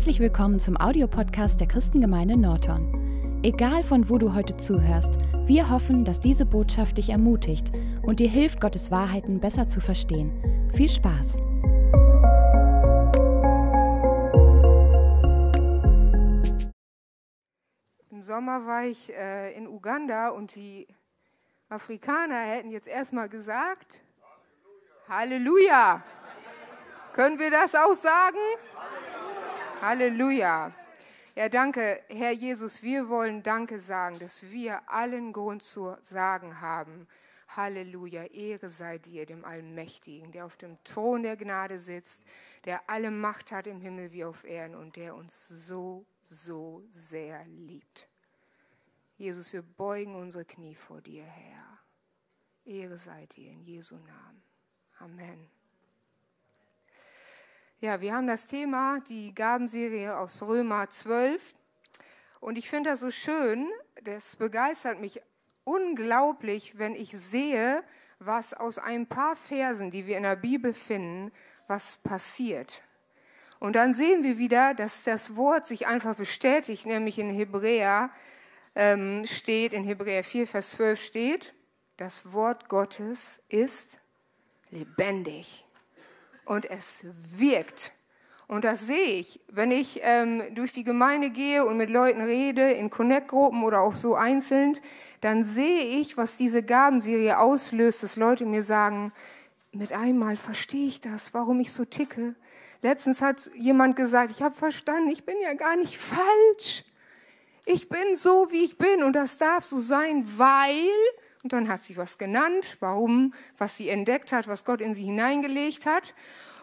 Herzlich willkommen zum Audiopodcast der Christengemeinde Norton. Egal von wo du heute zuhörst, wir hoffen, dass diese Botschaft dich ermutigt und dir hilft, Gottes Wahrheiten besser zu verstehen. Viel Spaß! Im Sommer war ich äh, in Uganda und die Afrikaner hätten jetzt erstmal gesagt, Halleluja. Halleluja. Können wir das auch sagen? Halleluja. Ja, danke, Herr Jesus. Wir wollen Danke sagen, dass wir allen Grund zu sagen haben. Halleluja. Ehre sei dir, dem Allmächtigen, der auf dem Thron der Gnade sitzt, der alle Macht hat im Himmel wie auf Erden und der uns so, so sehr liebt. Jesus, wir beugen unsere Knie vor dir, Herr. Ehre sei dir in Jesu Namen. Amen. Ja, wir haben das Thema, die Gabenserie aus Römer 12. Und ich finde das so schön, das begeistert mich unglaublich, wenn ich sehe, was aus ein paar Versen, die wir in der Bibel finden, was passiert. Und dann sehen wir wieder, dass das Wort sich einfach bestätigt, nämlich in Hebräer ähm, steht, in Hebräer 4, Vers 12 steht, das Wort Gottes ist lebendig und es wirkt. Und das sehe ich, wenn ich ähm, durch die Gemeinde gehe und mit Leuten rede, in Connect-Gruppen oder auch so einzeln, dann sehe ich, was diese Gabenserie auslöst, dass Leute mir sagen, mit einmal verstehe ich das, warum ich so ticke. Letztens hat jemand gesagt, ich habe verstanden, ich bin ja gar nicht falsch. Ich bin so, wie ich bin und das darf so sein, weil, und dann hat sie was genannt, warum, was sie entdeckt hat, was Gott in sie hineingelegt hat.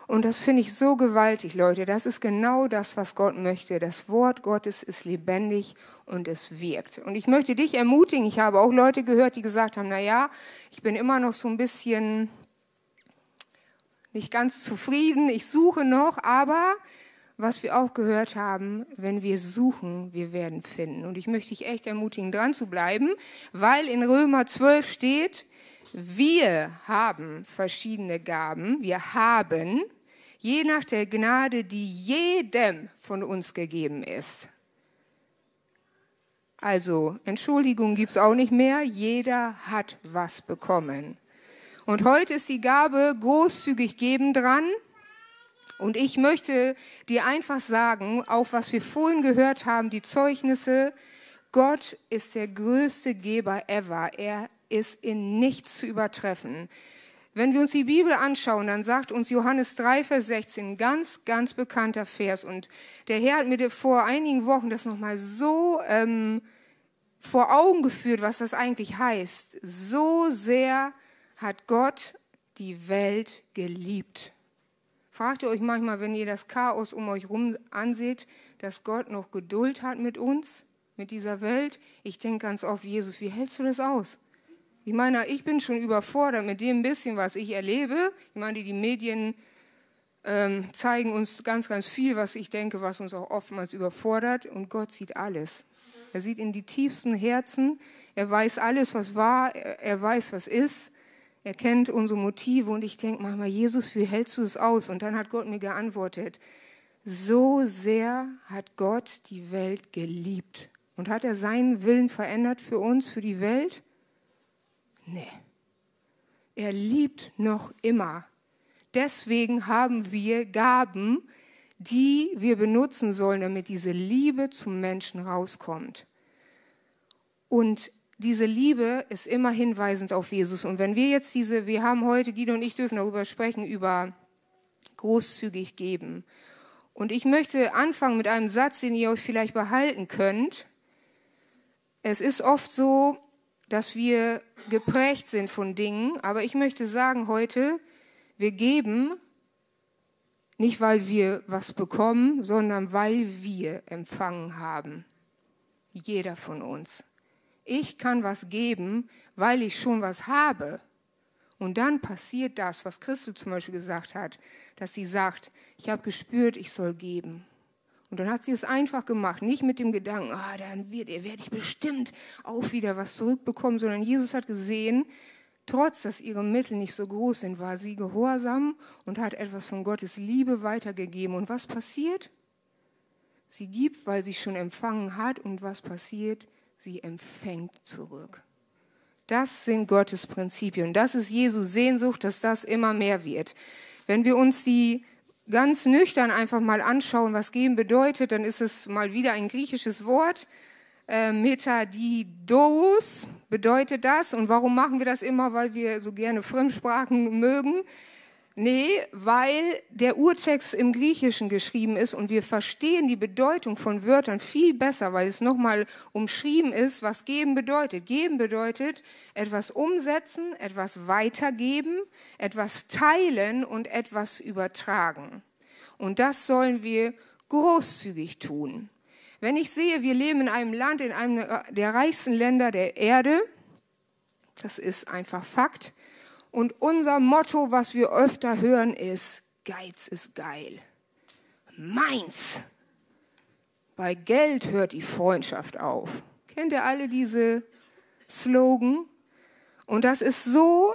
Und das finde ich so gewaltig, Leute. Das ist genau das, was Gott möchte. Das Wort Gottes ist lebendig und es wirkt. Und ich möchte dich ermutigen. Ich habe auch Leute gehört, die gesagt haben, na ja, ich bin immer noch so ein bisschen nicht ganz zufrieden. Ich suche noch, aber was wir auch gehört haben, wenn wir suchen, wir werden finden. Und ich möchte dich echt ermutigen, dran zu bleiben, weil in Römer 12 steht, wir haben verschiedene Gaben, wir haben, je nach der Gnade, die jedem von uns gegeben ist. Also, Entschuldigung gibt es auch nicht mehr, jeder hat was bekommen. Und heute ist die Gabe großzügig geben dran. Und ich möchte dir einfach sagen, auch was wir vorhin gehört haben, die Zeugnisse, Gott ist der größte Geber ever. Er ist in nichts zu übertreffen. Wenn wir uns die Bibel anschauen, dann sagt uns Johannes 3, Vers 16, ganz, ganz bekannter Vers. Und der Herr hat mir vor einigen Wochen das nochmal so ähm, vor Augen geführt, was das eigentlich heißt. So sehr hat Gott die Welt geliebt. Fragt ihr euch manchmal, wenn ihr das Chaos um euch herum anseht, dass Gott noch Geduld hat mit uns, mit dieser Welt? Ich denke ganz oft, Jesus, wie hältst du das aus? Ich meine, ich bin schon überfordert mit dem bisschen, was ich erlebe. Ich meine, die Medien ähm, zeigen uns ganz, ganz viel, was ich denke, was uns auch oftmals überfordert. Und Gott sieht alles. Er sieht in die tiefsten Herzen. Er weiß alles, was war. Er, er weiß, was ist. Er kennt unsere Motive und ich denke manchmal, Jesus, wie hältst du es aus? Und dann hat Gott mir geantwortet, so sehr hat Gott die Welt geliebt. Und hat er seinen Willen verändert für uns, für die Welt? Nee. Er liebt noch immer. Deswegen haben wir Gaben, die wir benutzen sollen, damit diese Liebe zum Menschen rauskommt. Und diese Liebe ist immer hinweisend auf Jesus. Und wenn wir jetzt diese, wir haben heute, Guido und ich dürfen darüber sprechen, über großzügig geben. Und ich möchte anfangen mit einem Satz, den ihr euch vielleicht behalten könnt. Es ist oft so, dass wir geprägt sind von Dingen, aber ich möchte sagen heute, wir geben nicht, weil wir was bekommen, sondern weil wir empfangen haben. Jeder von uns. Ich kann was geben, weil ich schon was habe. Und dann passiert das, was Christus zum Beispiel gesagt hat, dass sie sagt, ich habe gespürt, ich soll geben. Und dann hat sie es einfach gemacht, nicht mit dem Gedanken, ah, dann wird, werde ich bestimmt auch wieder was zurückbekommen, sondern Jesus hat gesehen, trotz dass ihre Mittel nicht so groß sind, war sie gehorsam und hat etwas von Gottes Liebe weitergegeben. Und was passiert? Sie gibt, weil sie schon empfangen hat und was passiert? Sie empfängt zurück. Das sind Gottes Prinzipien. Das ist Jesu Sehnsucht, dass das immer mehr wird. Wenn wir uns die ganz nüchtern einfach mal anschauen, was geben bedeutet, dann ist es mal wieder ein griechisches Wort. Äh, Metadidos bedeutet das. Und warum machen wir das immer? Weil wir so gerne Fremdsprachen mögen. Nee, weil der Urtext im Griechischen geschrieben ist und wir verstehen die Bedeutung von Wörtern viel besser, weil es nochmal umschrieben ist, was geben bedeutet. Geben bedeutet etwas umsetzen, etwas weitergeben, etwas teilen und etwas übertragen. Und das sollen wir großzügig tun. Wenn ich sehe, wir leben in einem Land, in einem der reichsten Länder der Erde, das ist einfach Fakt, und unser Motto, was wir öfter hören, ist, Geiz ist geil. Meins. Bei Geld hört die Freundschaft auf. Kennt ihr alle diese Slogan? Und das ist so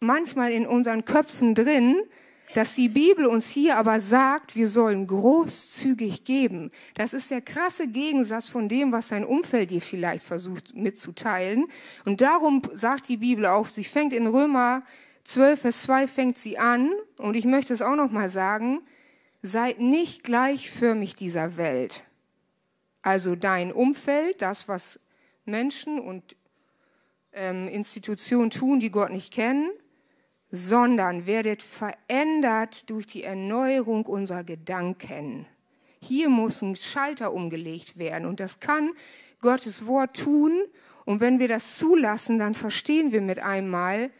manchmal in unseren Köpfen drin, dass die Bibel uns hier aber sagt, wir sollen großzügig geben. Das ist der krasse Gegensatz von dem, was dein Umfeld dir vielleicht versucht mitzuteilen. Und darum sagt die Bibel auch, sie fängt in Römer 12, Vers 2 fängt sie an, und ich möchte es auch noch mal sagen, seid nicht gleichförmig dieser Welt. Also dein Umfeld, das, was Menschen und ähm, Institutionen tun, die Gott nicht kennen, sondern werdet verändert durch die Erneuerung unserer Gedanken. Hier muss ein Schalter umgelegt werden und das kann Gottes Wort tun. Und wenn wir das zulassen, dann verstehen wir mit einmal,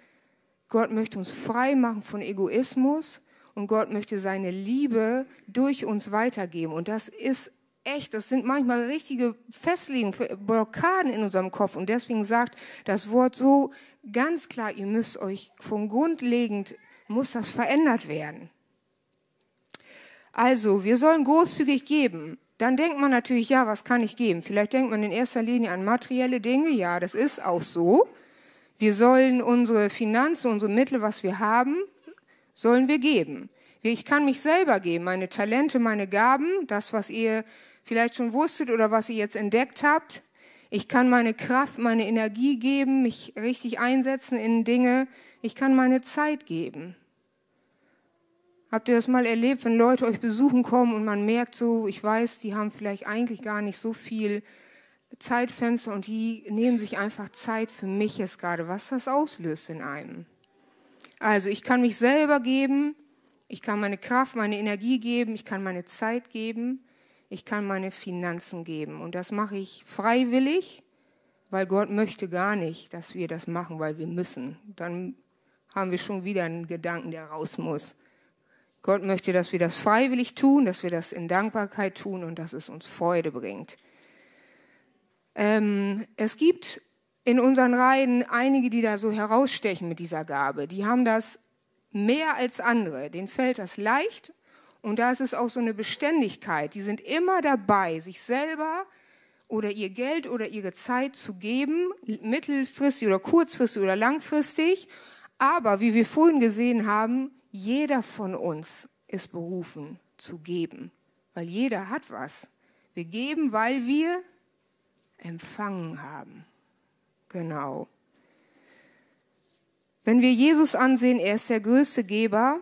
Gott möchte uns frei machen von Egoismus und Gott möchte seine Liebe durch uns weitergeben. Und das ist echt, das sind manchmal richtige Festlegungen, Blockaden in unserem Kopf. Und deswegen sagt das Wort so ganz klar, ihr müsst euch von grundlegend, muss das verändert werden. Also, wir sollen großzügig geben. Dann denkt man natürlich, ja, was kann ich geben? Vielleicht denkt man in erster Linie an materielle Dinge. Ja, das ist auch so. Wir sollen unsere Finanzen, unsere Mittel, was wir haben, sollen wir geben. Ich kann mich selber geben, meine Talente, meine Gaben, das, was ihr vielleicht schon wusstet oder was ihr jetzt entdeckt habt. Ich kann meine Kraft, meine Energie geben, mich richtig einsetzen in Dinge. Ich kann meine Zeit geben. Habt ihr das mal erlebt, wenn Leute euch besuchen kommen und man merkt so, ich weiß, die haben vielleicht eigentlich gar nicht so viel Zeitfenster und die nehmen sich einfach Zeit für mich jetzt gerade, was das auslöst in einem. Also ich kann mich selber geben, ich kann meine Kraft, meine Energie geben, ich kann meine Zeit geben ich kann meine Finanzen geben. Und das mache ich freiwillig, weil Gott möchte gar nicht, dass wir das machen, weil wir müssen. Dann haben wir schon wieder einen Gedanken, der raus muss. Gott möchte, dass wir das freiwillig tun, dass wir das in Dankbarkeit tun und dass es uns Freude bringt. Ähm, es gibt in unseren Reihen einige, die da so herausstechen mit dieser Gabe. Die haben das mehr als andere. Denen fällt das leicht und da ist es auch so eine Beständigkeit. Die sind immer dabei, sich selber oder ihr Geld oder ihre Zeit zu geben, mittelfristig oder kurzfristig oder langfristig. Aber wie wir vorhin gesehen haben, jeder von uns ist berufen zu geben, weil jeder hat was. Wir geben, weil wir empfangen haben. Genau. Wenn wir Jesus ansehen, er ist der größte Geber,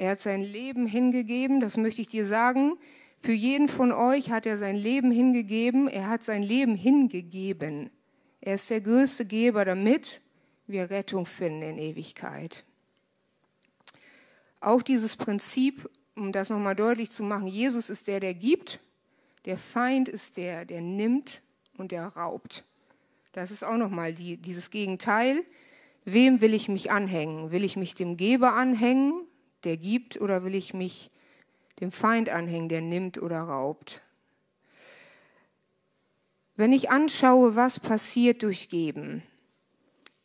er hat sein Leben hingegeben, das möchte ich dir sagen. Für jeden von euch hat er sein Leben hingegeben. Er hat sein Leben hingegeben. Er ist der größte Geber, damit wir Rettung finden in Ewigkeit. Auch dieses Prinzip, um das nochmal deutlich zu machen, Jesus ist der, der gibt, der Feind ist der, der nimmt und der raubt. Das ist auch nochmal die, dieses Gegenteil. Wem will ich mich anhängen? Will ich mich dem Geber anhängen der gibt, oder will ich mich dem Feind anhängen, der nimmt oder raubt? Wenn ich anschaue, was passiert durch Geben,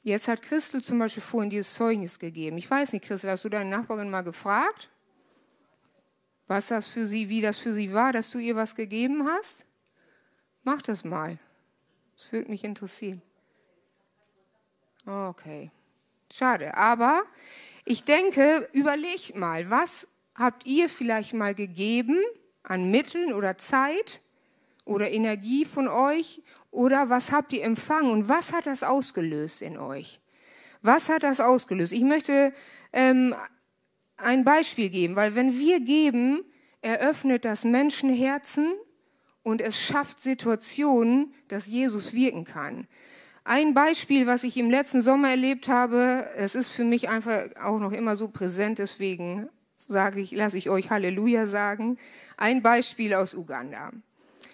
jetzt hat Christel zum Beispiel vorhin dieses Zeugnis gegeben. Ich weiß nicht, Christel, hast du deine Nachbarin mal gefragt, was das für sie, wie das für sie war, dass du ihr was gegeben hast? Mach das mal. Das würde mich interessieren. Okay. Schade. Aber ich denke, überlegt mal, was habt ihr vielleicht mal gegeben an Mitteln oder Zeit oder Energie von euch? Oder was habt ihr empfangen und was hat das ausgelöst in euch? Was hat das ausgelöst? Ich möchte ähm, ein Beispiel geben, weil wenn wir geben, eröffnet das Menschenherzen und es schafft Situationen, dass Jesus wirken kann. Ein Beispiel, was ich im letzten Sommer erlebt habe, es ist für mich einfach auch noch immer so präsent, deswegen sage ich, lasse ich euch Halleluja sagen. Ein Beispiel aus Uganda.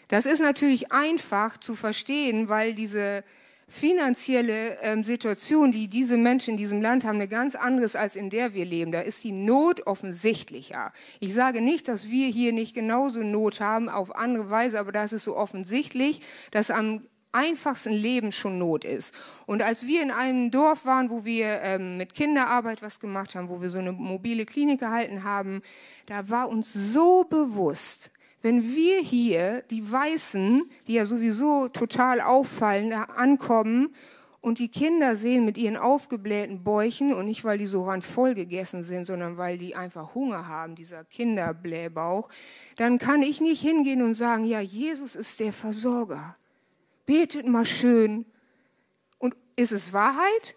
Das ist natürlich einfach zu verstehen, weil diese finanzielle ähm, Situation, die diese Menschen in diesem Land haben, eine ganz anderes als in der wir leben. Da ist die Not offensichtlicher. Ich sage nicht, dass wir hier nicht genauso Not haben auf andere Weise, aber das ist so offensichtlich, dass am einfachsten Leben schon Not ist. Und als wir in einem Dorf waren, wo wir ähm, mit Kinderarbeit was gemacht haben, wo wir so eine mobile Klinik gehalten haben, da war uns so bewusst, wenn wir hier, die Weißen, die ja sowieso total auffallen, ankommen und die Kinder sehen mit ihren aufgeblähten Bäuchen und nicht, weil die so randvoll gegessen sind, sondern weil die einfach Hunger haben, dieser Kinderblähbauch, dann kann ich nicht hingehen und sagen, ja, Jesus ist der Versorger. Betet mal schön. Und ist es Wahrheit?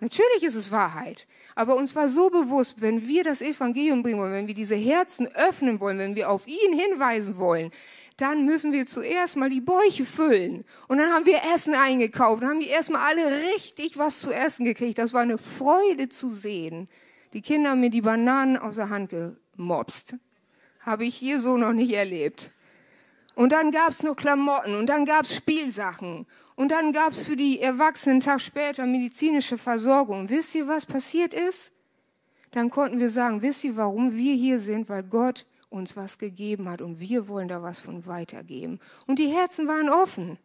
Natürlich ist es Wahrheit. Aber uns war so bewusst, wenn wir das Evangelium bringen wollen, wenn wir diese Herzen öffnen wollen, wenn wir auf ihn hinweisen wollen, dann müssen wir zuerst mal die Bäuche füllen. Und dann haben wir Essen eingekauft. Dann haben die erstmal alle richtig was zu essen gekriegt. Das war eine Freude zu sehen. Die Kinder haben mir die Bananen aus der Hand gemobst. Habe ich hier so noch nicht erlebt. Und dann gab's noch Klamotten und dann gab's Spielsachen und dann gab es für die Erwachsenen einen Tag später medizinische Versorgung. Wisst ihr, was passiert ist? Dann konnten wir sagen, wisst ihr, warum wir hier sind? Weil Gott uns was gegeben hat und wir wollen da was von weitergeben. Und die Herzen waren offen.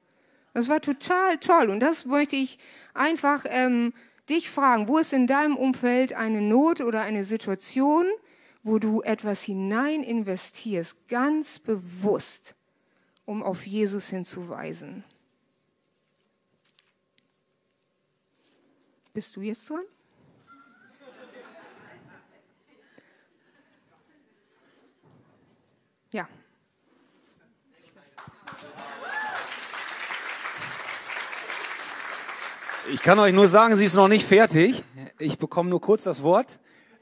Das war total toll. Und das möchte ich einfach ähm, dich fragen. Wo ist in deinem Umfeld eine Not oder eine Situation, wo du etwas hinein investierst, ganz bewusst, um auf Jesus hinzuweisen? Bist du jetzt dran? Ja. Ich kann euch nur sagen, sie ist noch nicht fertig. Ich bekomme nur kurz das Wort.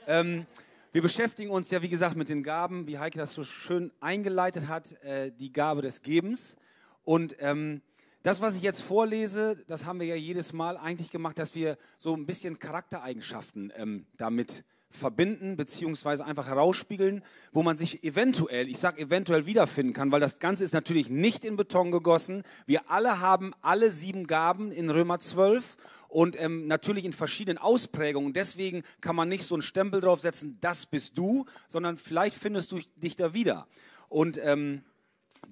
Ähm, wir beschäftigen uns ja, wie gesagt, mit den Gaben, wie Heike das so schön eingeleitet hat, äh, die Gabe des Gebens. Und ähm, das, was ich jetzt vorlese, das haben wir ja jedes Mal eigentlich gemacht, dass wir so ein bisschen Charaktereigenschaften ähm, damit verbinden, beziehungsweise einfach herausspiegeln, wo man sich eventuell, ich sage eventuell wiederfinden kann, weil das Ganze ist natürlich nicht in Beton gegossen. Wir alle haben alle sieben Gaben in Römer 12 und ähm, natürlich in verschiedenen Ausprägungen. Deswegen kann man nicht so einen Stempel draufsetzen, das bist du, sondern vielleicht findest du dich da wieder. Und ähm,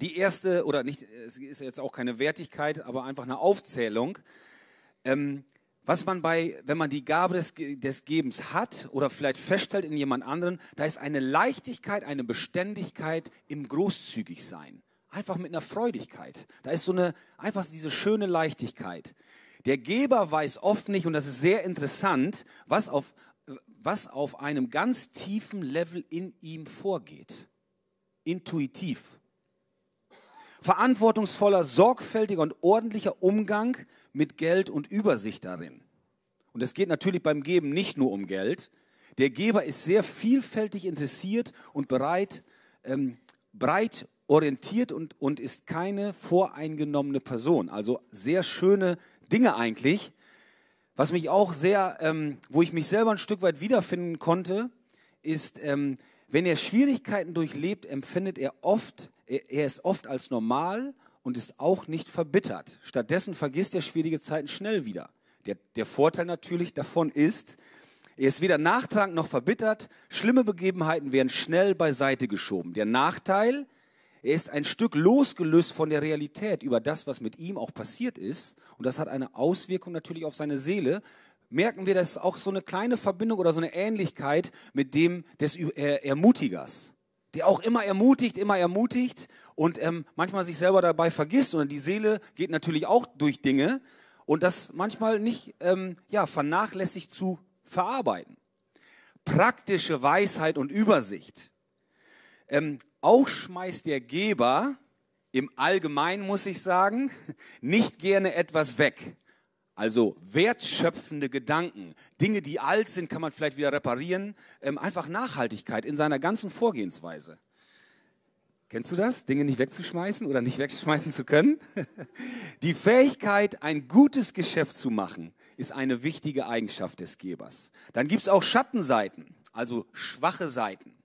die erste, oder nicht, es ist jetzt auch keine Wertigkeit, aber einfach eine Aufzählung. Ähm, was man bei, wenn man die Gabe des, des Gebens hat oder vielleicht feststellt in jemand anderen, da ist eine Leichtigkeit, eine Beständigkeit im Großzügigsein. Einfach mit einer Freudigkeit. Da ist so eine, einfach diese schöne Leichtigkeit. Der Geber weiß oft nicht, und das ist sehr interessant, was auf, was auf einem ganz tiefen Level in ihm vorgeht. Intuitiv verantwortungsvoller, sorgfältiger und ordentlicher Umgang mit Geld und Übersicht darin. Und es geht natürlich beim Geben nicht nur um Geld. Der Geber ist sehr vielfältig interessiert und bereit, ähm, breit orientiert und, und ist keine voreingenommene Person. Also sehr schöne Dinge eigentlich. Was mich auch sehr, ähm, wo ich mich selber ein Stück weit wiederfinden konnte, ist, ähm, wenn er Schwierigkeiten durchlebt, empfindet er oft er ist oft als normal und ist auch nicht verbittert. Stattdessen vergisst er schwierige Zeiten schnell wieder. Der, der Vorteil natürlich davon ist, er ist weder nachtragend noch verbittert. Schlimme Begebenheiten werden schnell beiseite geschoben. Der Nachteil, er ist ein Stück losgelöst von der Realität über das, was mit ihm auch passiert ist. Und das hat eine Auswirkung natürlich auf seine Seele. Merken wir, das ist auch so eine kleine Verbindung oder so eine Ähnlichkeit mit dem des Ermutigers der auch immer ermutigt, immer ermutigt und ähm, manchmal sich selber dabei vergisst. Und die Seele geht natürlich auch durch Dinge und das manchmal nicht ähm, ja, vernachlässigt zu verarbeiten. Praktische Weisheit und Übersicht. Ähm, Auch schmeißt der Geber im Allgemeinen, muss ich sagen, nicht gerne etwas weg. Also wertschöpfende Gedanken, Dinge, die alt sind, kann man vielleicht wieder reparieren. Ähm, einfach Nachhaltigkeit in seiner ganzen Vorgehensweise. Kennst du das? Dinge nicht wegzuschmeißen oder nicht wegschmeißen zu können? Die Fähigkeit, ein gutes Geschäft zu machen, ist eine wichtige Eigenschaft des Gebers. Dann gibt es auch Schattenseiten, also schwache Seiten.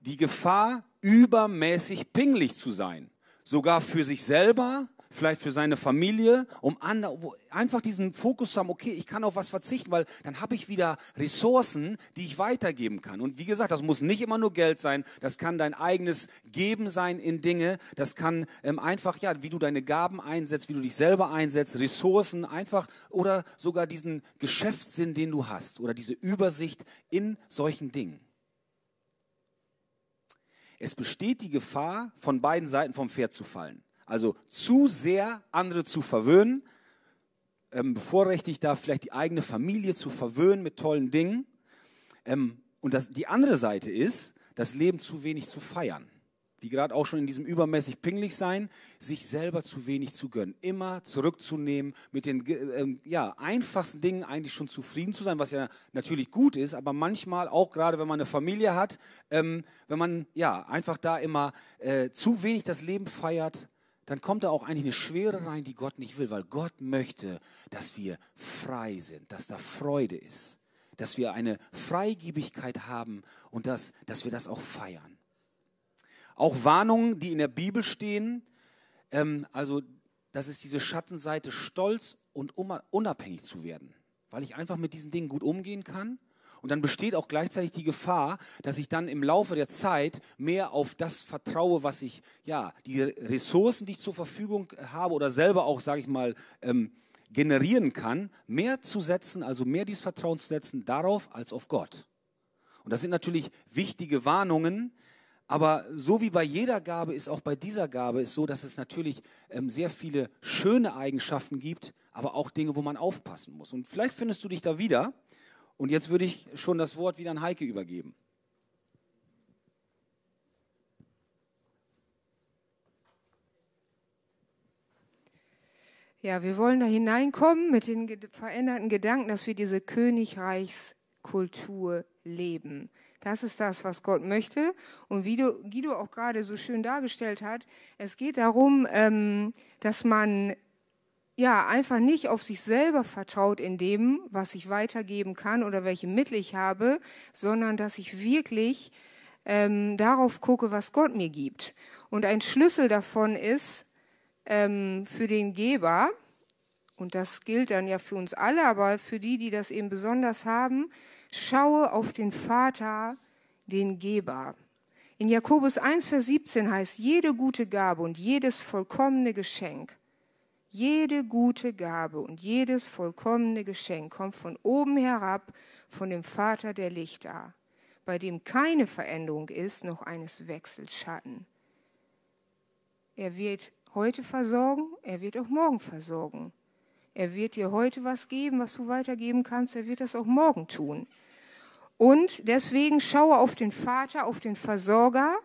Die Gefahr, übermäßig pingelig zu sein, sogar für sich selber, vielleicht für seine Familie, um einfach diesen Fokus zu haben, okay, ich kann auf was verzichten, weil dann habe ich wieder Ressourcen, die ich weitergeben kann. Und wie gesagt, das muss nicht immer nur Geld sein, das kann dein eigenes Geben sein in Dinge, das kann ähm, einfach, ja, wie du deine Gaben einsetzt, wie du dich selber einsetzt, Ressourcen einfach oder sogar diesen Geschäftssinn, den du hast oder diese Übersicht in solchen Dingen. Es besteht die Gefahr, von beiden Seiten vom Pferd zu fallen. Also zu sehr andere zu verwöhnen, ähm, bevorrechtigt da vielleicht die eigene Familie zu verwöhnen mit tollen Dingen. Ähm, und das, die andere Seite ist, das Leben zu wenig zu feiern. Wie gerade auch schon in diesem übermäßig pinglich sein, sich selber zu wenig zu gönnen. Immer zurückzunehmen, mit den ähm, ja, einfachsten Dingen eigentlich schon zufrieden zu sein, was ja natürlich gut ist, aber manchmal auch gerade, wenn man eine Familie hat, ähm, wenn man ja einfach da immer äh, zu wenig das Leben feiert, dann kommt da auch eigentlich eine Schwere rein, die Gott nicht will, weil Gott möchte, dass wir frei sind, dass da Freude ist, dass wir eine Freigebigkeit haben und dass, dass wir das auch feiern. Auch Warnungen, die in der Bibel stehen, ähm, also das ist diese Schattenseite, stolz und unabhängig zu werden, weil ich einfach mit diesen Dingen gut umgehen kann. Und dann besteht auch gleichzeitig die Gefahr, dass ich dann im Laufe der Zeit mehr auf das vertraue, was ich, ja, die Ressourcen, die ich zur Verfügung habe oder selber auch, sage ich mal, ähm, generieren kann, mehr zu setzen, also mehr dieses Vertrauen zu setzen darauf als auf Gott. Und das sind natürlich wichtige Warnungen, aber so wie bei jeder Gabe ist auch bei dieser Gabe es so, dass es natürlich ähm, sehr viele schöne Eigenschaften gibt, aber auch Dinge, wo man aufpassen muss. Und vielleicht findest du dich da wieder. Und jetzt würde ich schon das Wort wieder an Heike übergeben. Ja, wir wollen da hineinkommen mit den veränderten Gedanken, dass wir diese Königreichskultur leben. Das ist das, was Gott möchte. Und wie Guido auch gerade so schön dargestellt hat, es geht darum, ähm, dass man ja, einfach nicht auf sich selber vertraut in dem, was ich weitergeben kann oder welche Mittel ich habe, sondern dass ich wirklich ähm, darauf gucke, was Gott mir gibt. Und ein Schlüssel davon ist ähm, für den Geber, und das gilt dann ja für uns alle, aber für die, die das eben besonders haben, schaue auf den Vater, den Geber. In Jakobus 1, Vers 17 heißt, jede gute Gabe und jedes vollkommene Geschenk jede gute Gabe und jedes vollkommene Geschenk kommt von oben herab, von dem Vater der Lichter, bei dem keine Veränderung ist, noch eines Wechselschatten. Er wird heute versorgen, er wird auch morgen versorgen. Er wird dir heute was geben, was du weitergeben kannst, er wird das auch morgen tun. Und deswegen schaue auf den Vater, auf den Versorger,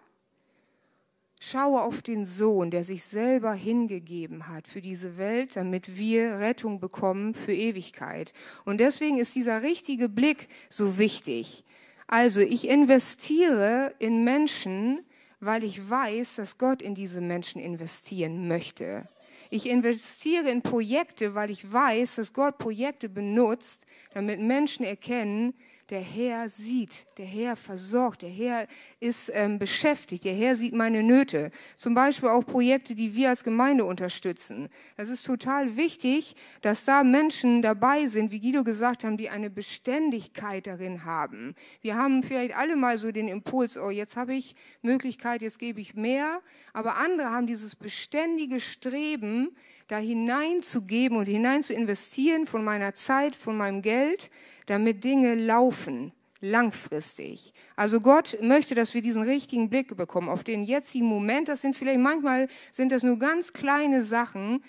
Schaue auf den Sohn, der sich selber hingegeben hat für diese Welt, damit wir Rettung bekommen für Ewigkeit. Und deswegen ist dieser richtige Blick so wichtig. Also ich investiere in Menschen, weil ich weiß, dass Gott in diese Menschen investieren möchte. Ich investiere in Projekte, weil ich weiß, dass Gott Projekte benutzt, damit Menschen erkennen, der Herr sieht, der Herr versorgt, der Herr ist ähm, beschäftigt, der Herr sieht meine Nöte. Zum Beispiel auch Projekte, die wir als Gemeinde unterstützen. Es ist total wichtig, dass da Menschen dabei sind, wie Guido gesagt haben, die eine Beständigkeit darin haben. Wir haben vielleicht alle mal so den Impuls, oh, jetzt habe ich Möglichkeit, jetzt gebe ich mehr. Aber andere haben dieses beständige Streben, da hineinzugeben und hinein zu investieren von meiner Zeit, von meinem Geld, damit Dinge laufen, langfristig. Also Gott möchte, dass wir diesen richtigen Blick bekommen auf den jetzigen Moment. Das sind vielleicht manchmal sind das nur ganz kleine Sachen.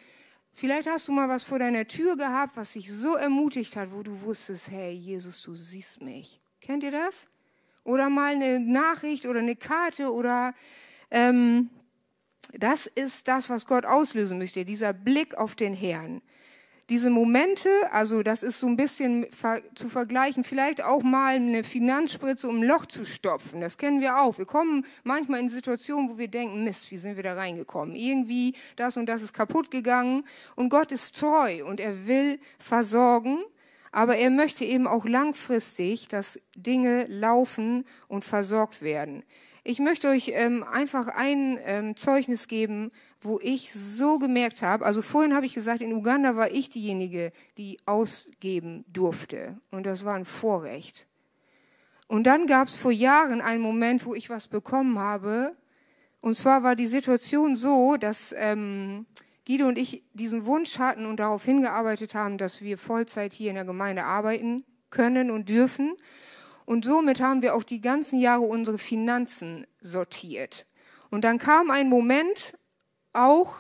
Vielleicht hast du mal was vor deiner Tür gehabt, was dich so ermutigt hat, wo du wusstest, hey Jesus, du siehst mich. Kennt ihr das? Oder mal eine Nachricht oder eine Karte oder ähm, das ist das, was Gott auslösen möchte, dieser Blick auf den Herrn. Diese Momente, also das ist so ein bisschen zu vergleichen, vielleicht auch mal eine Finanzspritze, um ein Loch zu stopfen. Das kennen wir auch. Wir kommen manchmal in Situationen, wo wir denken, Mist, wie sind wir da reingekommen? Irgendwie das und das ist kaputt gegangen. Und Gott ist treu und er will versorgen. Aber er möchte eben auch langfristig, dass Dinge laufen und versorgt werden. Ich möchte euch ähm, einfach ein ähm, Zeugnis geben, wo ich so gemerkt habe, also vorhin habe ich gesagt, in Uganda war ich diejenige, die ausgeben durfte. Und das war ein Vorrecht. Und dann gab es vor Jahren einen Moment, wo ich was bekommen habe. Und zwar war die Situation so, dass ähm, Guido und ich diesen Wunsch hatten und darauf hingearbeitet haben, dass wir Vollzeit hier in der Gemeinde arbeiten können und dürfen. Und somit haben wir auch die ganzen Jahre unsere Finanzen sortiert. Und dann kam ein Moment, auch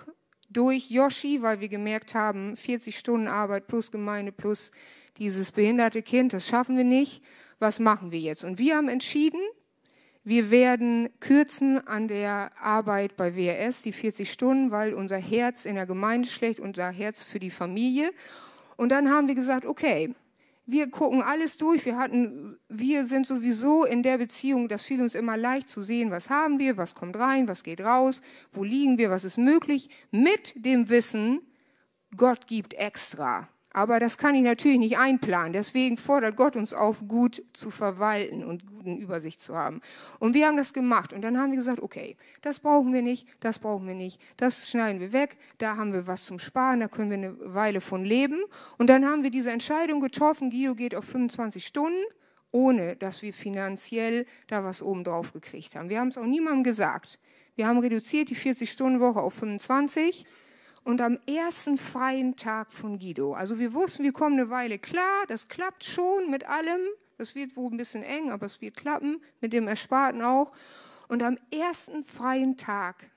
durch Yoshi, weil wir gemerkt haben, 40 Stunden Arbeit plus Gemeinde plus dieses behinderte Kind, das schaffen wir nicht. Was machen wir jetzt? Und wir haben entschieden, wir werden kürzen an der Arbeit bei WRS, die 40 Stunden, weil unser Herz in der Gemeinde schlägt, unser Herz für die Familie. Und dann haben wir gesagt, okay, wir gucken alles durch. Wir hatten, wir sind sowieso in der Beziehung, das fiel uns immer leicht zu sehen, was haben wir, was kommt rein, was geht raus, wo liegen wir, was ist möglich, mit dem Wissen, Gott gibt extra. Aber das kann ich natürlich nicht einplanen. Deswegen fordert Gott uns auf, gut zu verwalten und guten Übersicht zu haben. Und wir haben das gemacht. Und dann haben wir gesagt, okay, das brauchen wir nicht, das brauchen wir nicht, das schneiden wir weg, da haben wir was zum Sparen, da können wir eine Weile von leben. Und dann haben wir diese Entscheidung getroffen, Guido geht auf 25 Stunden, ohne dass wir finanziell da was oben drauf gekriegt haben. Wir haben es auch niemandem gesagt. Wir haben reduziert die 40-Stunden-Woche auf 25 und am ersten freien Tag von Guido. Also wir wussten, wir kommen eine Weile klar, das klappt schon mit allem. Das wird wohl ein bisschen eng, aber es wird klappen, mit dem Ersparten auch. Und am ersten freien Tag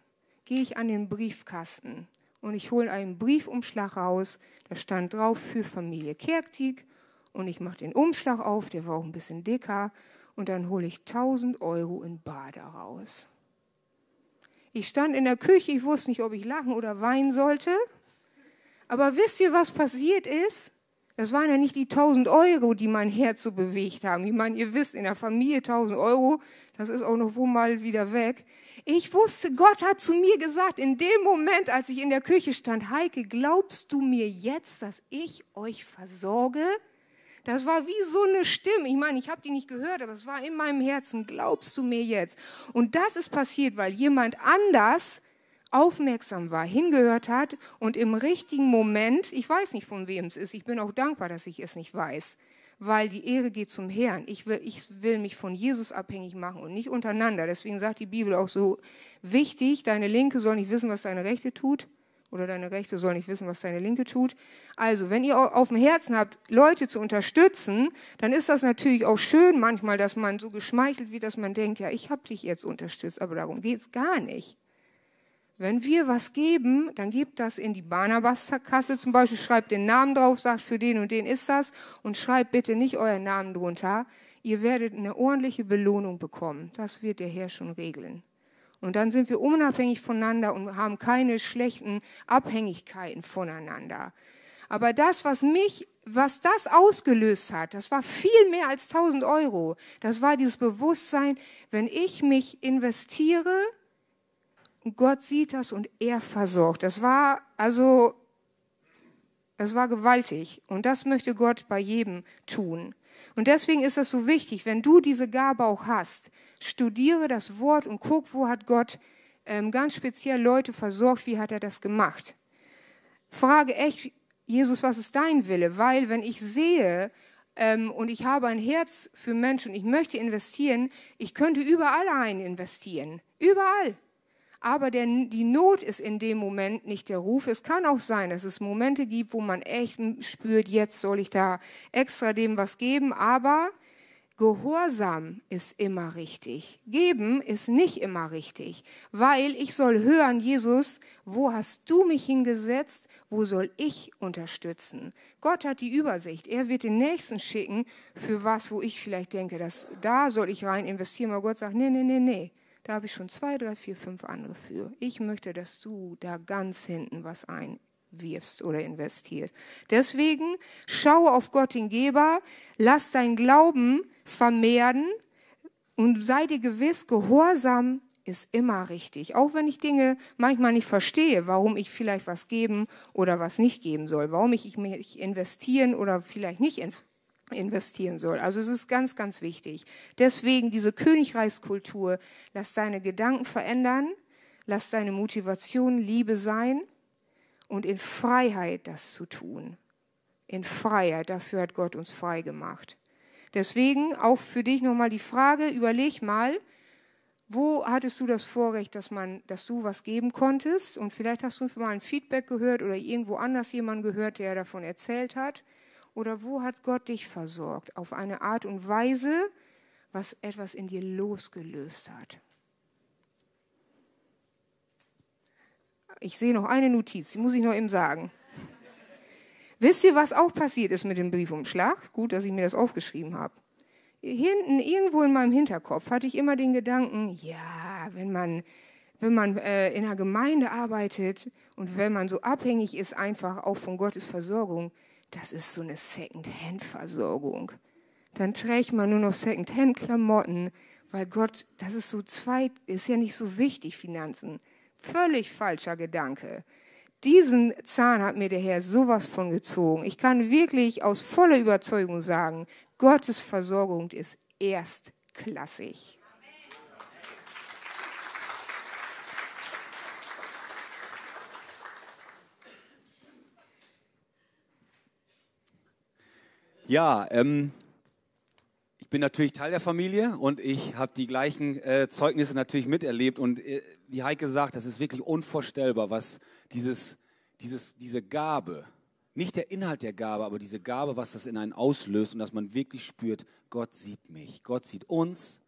gehe ich an den Briefkasten und ich hole einen Briefumschlag raus. Da stand drauf für Familie Kerktik und ich mache den Umschlag auf, der war auch ein bisschen dicker und dann hole ich 1000 Euro in Bar raus. Ich stand in der Küche, ich wusste nicht, ob ich lachen oder weinen sollte. Aber wisst ihr, was passiert ist? Das waren ja nicht die 1000 Euro, die mein Herz so bewegt haben. Ich meine, ihr wisst, in der Familie 1000 Euro, das ist auch noch wo mal wieder weg. Ich wusste, Gott hat zu mir gesagt, in dem Moment, als ich in der Küche stand, Heike, glaubst du mir jetzt, dass ich euch versorge? Das war wie so eine Stimme. Ich meine, ich habe die nicht gehört, aber es war in meinem Herzen. Glaubst du mir jetzt? Und das ist passiert, weil jemand anders aufmerksam war, hingehört hat und im richtigen Moment, ich weiß nicht von wem es ist, ich bin auch dankbar, dass ich es nicht weiß, weil die Ehre geht zum Herrn. Ich will, ich will mich von Jesus abhängig machen und nicht untereinander. Deswegen sagt die Bibel auch so wichtig, deine Linke soll nicht wissen, was deine Rechte tut oder deine Rechte soll nicht wissen, was deine Linke tut. Also, wenn ihr auf dem Herzen habt, Leute zu unterstützen, dann ist das natürlich auch schön manchmal, dass man so geschmeichelt wird, dass man denkt, ja, ich habe dich jetzt unterstützt, aber darum geht es gar nicht. Wenn wir was geben, dann gebt das in die Barnabas-Kasse zum Beispiel, schreibt den Namen drauf, sagt, für den und den ist das und schreibt bitte nicht euren Namen drunter. Ihr werdet eine ordentliche Belohnung bekommen. Das wird der Herr schon regeln. Und dann sind wir unabhängig voneinander und haben keine schlechten Abhängigkeiten voneinander. Aber das, was mich, was das ausgelöst hat, das war viel mehr als 1000 Euro. Das war dieses Bewusstsein, wenn ich mich investiere, Gott sieht das und er versorgt. Das war also, das war gewaltig. Und das möchte Gott bei jedem tun. Und deswegen ist es so wichtig, wenn du diese Gabe auch hast, studiere das Wort und guck, wo hat Gott ähm, ganz speziell Leute versorgt, wie hat er das gemacht. Frage echt, Jesus, was ist dein Wille? Weil wenn ich sehe ähm, und ich habe ein Herz für Menschen und ich möchte investieren, ich könnte überall rein investieren. Überall. Aber der, die Not ist in dem Moment nicht der Ruf. Es kann auch sein, dass es Momente gibt, wo man echt spürt, jetzt soll ich da extra dem was geben. Aber Gehorsam ist immer richtig. Geben ist nicht immer richtig, weil ich soll hören, Jesus, wo hast du mich hingesetzt? Wo soll ich unterstützen? Gott hat die Übersicht. Er wird den Nächsten schicken für was, wo ich vielleicht denke, dass da soll ich rein investieren. Aber Gott sagt, nee, nee, nee, nee. Da habe ich schon zwei, drei, vier, fünf andere für. Ich möchte, dass du da ganz hinten was einwirfst oder investierst. Deswegen schau auf Gott den Geber, lass dein Glauben vermehren und sei dir gewiss, Gehorsam ist immer richtig. Auch wenn ich Dinge manchmal nicht verstehe, warum ich vielleicht was geben oder was nicht geben soll, warum ich mich investieren oder vielleicht nicht investieren investieren soll. Also es ist ganz, ganz wichtig. Deswegen diese Königreichskultur, lass deine Gedanken verändern, lass deine Motivation Liebe sein und in Freiheit das zu tun. In Freiheit, dafür hat Gott uns frei gemacht. Deswegen auch für dich nochmal die Frage, überleg mal, wo hattest du das Vorrecht, dass, man, dass du was geben konntest? Und vielleicht hast du mal ein Feedback gehört oder irgendwo anders jemand gehört, der davon erzählt hat. Oder wo hat Gott dich versorgt? Auf eine Art und Weise, was etwas in dir losgelöst hat. Ich sehe noch eine Notiz, die muss ich noch eben sagen. Wisst ihr, was auch passiert ist mit dem Briefumschlag? Gut, dass ich mir das aufgeschrieben habe. Hinten, irgendwo in meinem Hinterkopf hatte ich immer den Gedanken, ja, wenn man, wenn man äh, in einer Gemeinde arbeitet und wenn man so abhängig ist einfach auch von Gottes Versorgung, das ist so eine Second-Hand-Versorgung. Dann trägt man nur noch Second-Hand-Klamotten, weil Gott, das ist so zweit, ist ja nicht so wichtig, Finanzen. Völlig falscher Gedanke. Diesen Zahn hat mir der Herr sowas von gezogen. Ich kann wirklich aus voller Überzeugung sagen, Gottes Versorgung ist erstklassig. Ja, ähm, ich bin natürlich Teil der Familie und ich habe die gleichen äh, Zeugnisse natürlich miterlebt. Und äh, wie Heike sagt, das ist wirklich unvorstellbar, was dieses, dieses, diese Gabe, nicht der Inhalt der Gabe, aber diese Gabe, was das in einen auslöst und dass man wirklich spürt, Gott sieht mich, Gott sieht uns,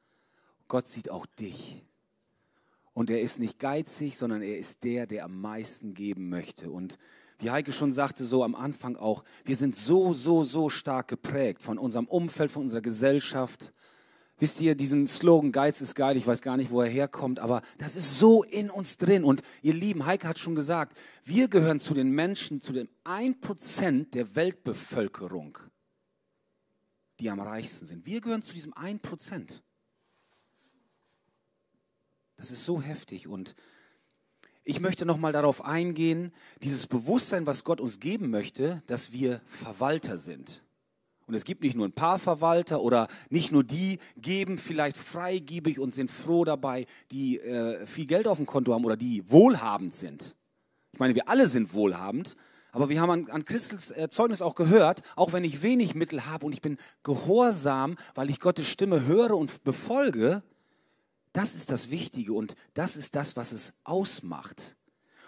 Gott sieht auch dich. Und er ist nicht geizig, sondern er ist der, der am meisten geben möchte. Und wie Heike schon sagte, so am Anfang auch, wir sind so, so, so stark geprägt von unserem Umfeld, von unserer Gesellschaft. Wisst ihr, diesen Slogan Geiz ist geil, ich weiß gar nicht, wo er herkommt, aber das ist so in uns drin. Und ihr Lieben, Heike hat schon gesagt, wir gehören zu den Menschen, zu dem 1% der Weltbevölkerung, die am reichsten sind. Wir gehören zu diesem 1%. Das ist so heftig und ich möchte noch mal darauf eingehen, dieses Bewusstsein, was Gott uns geben möchte, dass wir Verwalter sind. Und es gibt nicht nur ein paar Verwalter oder nicht nur die geben vielleicht freigebig und sind froh dabei, die äh, viel Geld auf dem Konto haben oder die wohlhabend sind. Ich meine, wir alle sind wohlhabend, aber wir haben an, an Christels äh, Zeugnis auch gehört, auch wenn ich wenig Mittel habe und ich bin gehorsam, weil ich Gottes Stimme höre und befolge, das ist das Wichtige und das ist das, was es ausmacht.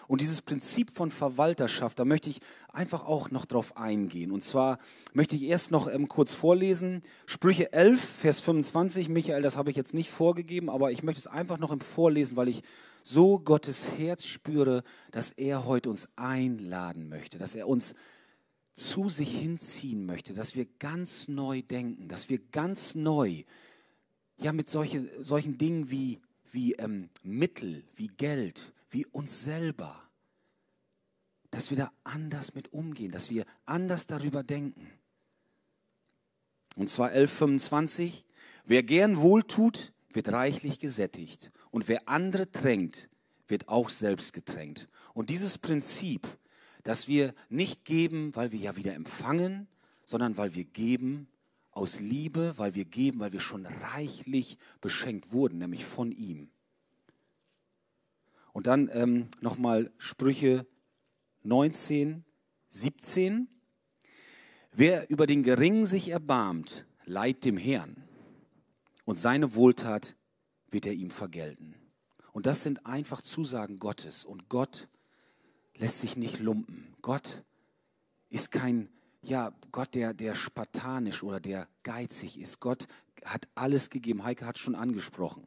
Und dieses Prinzip von Verwalterschaft, da möchte ich einfach auch noch drauf eingehen. Und zwar möchte ich erst noch ähm, kurz vorlesen. Sprüche 11, Vers 25. Michael, das habe ich jetzt nicht vorgegeben, aber ich möchte es einfach noch im Vorlesen, weil ich so Gottes Herz spüre, dass er heute uns einladen möchte, dass er uns zu sich hinziehen möchte, dass wir ganz neu denken, dass wir ganz neu ja mit solche, solchen Dingen wie, wie ähm, Mittel, wie Geld, wie uns selber, dass wir da anders mit umgehen, dass wir anders darüber denken. Und zwar 11.25, wer gern wohltut, wird reichlich gesättigt und wer andere drängt, wird auch selbst getränkt. Und dieses Prinzip, dass wir nicht geben, weil wir ja wieder empfangen, sondern weil wir geben, aus Liebe, weil wir geben, weil wir schon reichlich beschenkt wurden, nämlich von ihm. Und dann ähm, nochmal Sprüche 19, 17. Wer über den Geringen sich erbarmt, leiht dem Herrn. Und seine Wohltat wird er ihm vergelten. Und das sind einfach Zusagen Gottes. Und Gott lässt sich nicht lumpen. Gott ist kein ja, Gott, der, der spartanisch oder der geizig ist. Gott hat alles gegeben. Heike hat schon angesprochen.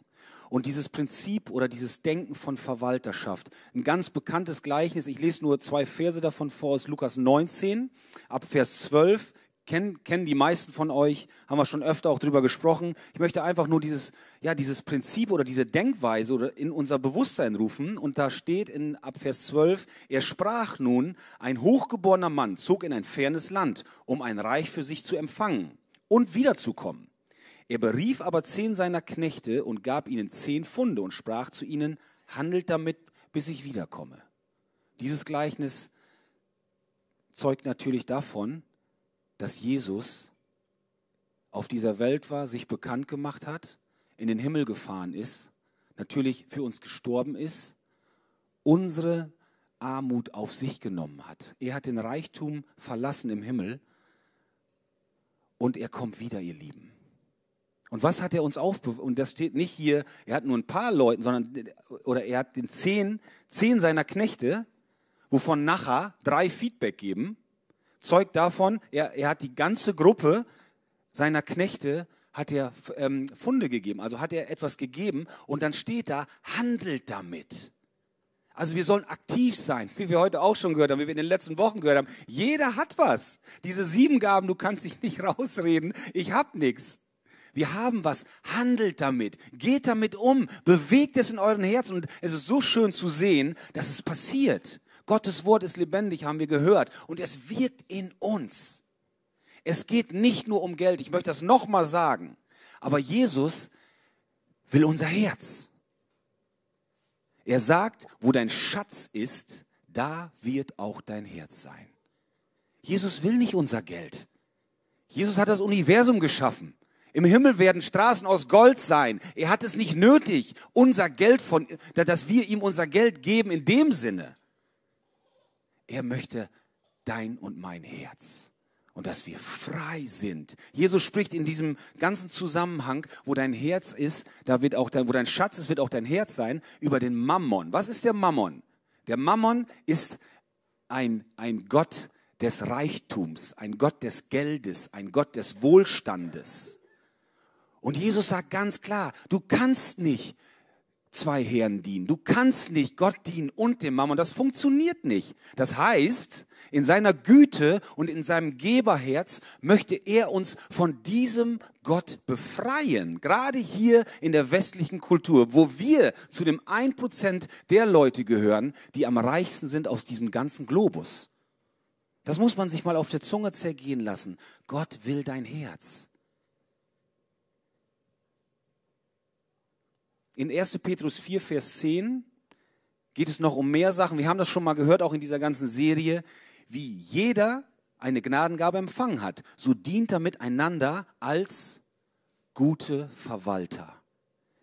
Und dieses Prinzip oder dieses Denken von Verwalterschaft, ein ganz bekanntes Gleichnis, ich lese nur zwei Verse davon vor aus Lukas 19, ab Vers 12. kennen, kennen die meisten von euch, haben wir schon öfter auch drüber gesprochen. Ich möchte einfach nur dieses, ja, dieses Prinzip oder diese Denkweise oder in unser Bewusstsein rufen. Und da steht in ab Vers 12, er sprach nun, ein hochgeborener Mann zog in ein fernes Land, um ein Reich für sich zu empfangen und wiederzukommen. Er berief aber zehn seiner Knechte und gab ihnen zehn Pfunde und sprach zu ihnen, handelt damit, bis ich wiederkomme. Dieses Gleichnis zeugt natürlich davon, dass Jesus auf dieser Welt war, sich bekannt gemacht hat, in den Himmel gefahren ist, natürlich für uns gestorben ist, unsere Armut auf sich genommen hat. Er hat den Reichtum verlassen im Himmel und er kommt wieder, ihr Lieben. Und was hat er uns aufbewahren? Und das steht nicht hier, er hat nur ein paar Leuten, sondern, oder er hat den zehn, zehn seiner Knechte, wovon nachher drei Feedback geben zeugt davon, er, er hat die ganze Gruppe seiner Knechte hat er ähm, Funde gegeben, also hat er etwas gegeben und dann steht da, handelt damit. Also wir sollen aktiv sein, wie wir heute auch schon gehört haben, wie wir in den letzten Wochen gehört haben. Jeder hat was. Diese sieben Gaben, du kannst dich nicht rausreden, ich hab nichts. Wir haben was, handelt damit, geht damit um, bewegt es in euren Herzen und es ist so schön zu sehen, dass es passiert. Gottes Wort ist lebendig, haben wir gehört. Und es wirkt in uns. Es geht nicht nur um Geld. Ich möchte das nochmal sagen. Aber Jesus will unser Herz. Er sagt, wo dein Schatz ist, da wird auch dein Herz sein. Jesus will nicht unser Geld. Jesus hat das Universum geschaffen. Im Himmel werden Straßen aus Gold sein. Er hat es nicht nötig, unser Geld von, dass wir ihm unser Geld geben in dem Sinne. Er möchte dein und mein Herz. Und dass wir frei sind. Jesus spricht in diesem ganzen Zusammenhang, wo dein Herz ist, da wird auch dein, wo dein Schatz ist, wird auch dein Herz sein, über den Mammon. Was ist der Mammon? Der Mammon ist ein, ein Gott des Reichtums, ein Gott des Geldes, ein Gott des Wohlstandes. Und Jesus sagt ganz klar, du kannst nicht zwei Herren dienen. Du kannst nicht Gott dienen und dem Mammon. Das funktioniert nicht. Das heißt, in seiner Güte und in seinem Geberherz möchte er uns von diesem Gott befreien. Gerade hier in der westlichen Kultur, wo wir zu dem 1% der Leute gehören, die am reichsten sind aus diesem ganzen Globus. Das muss man sich mal auf der Zunge zergehen lassen. Gott will dein Herz. In 1. Petrus 4, Vers 10 geht es noch um mehr Sachen. Wir haben das schon mal gehört, auch in dieser ganzen Serie. Wie jeder eine Gnadengabe empfangen hat, so dient er miteinander als gute Verwalter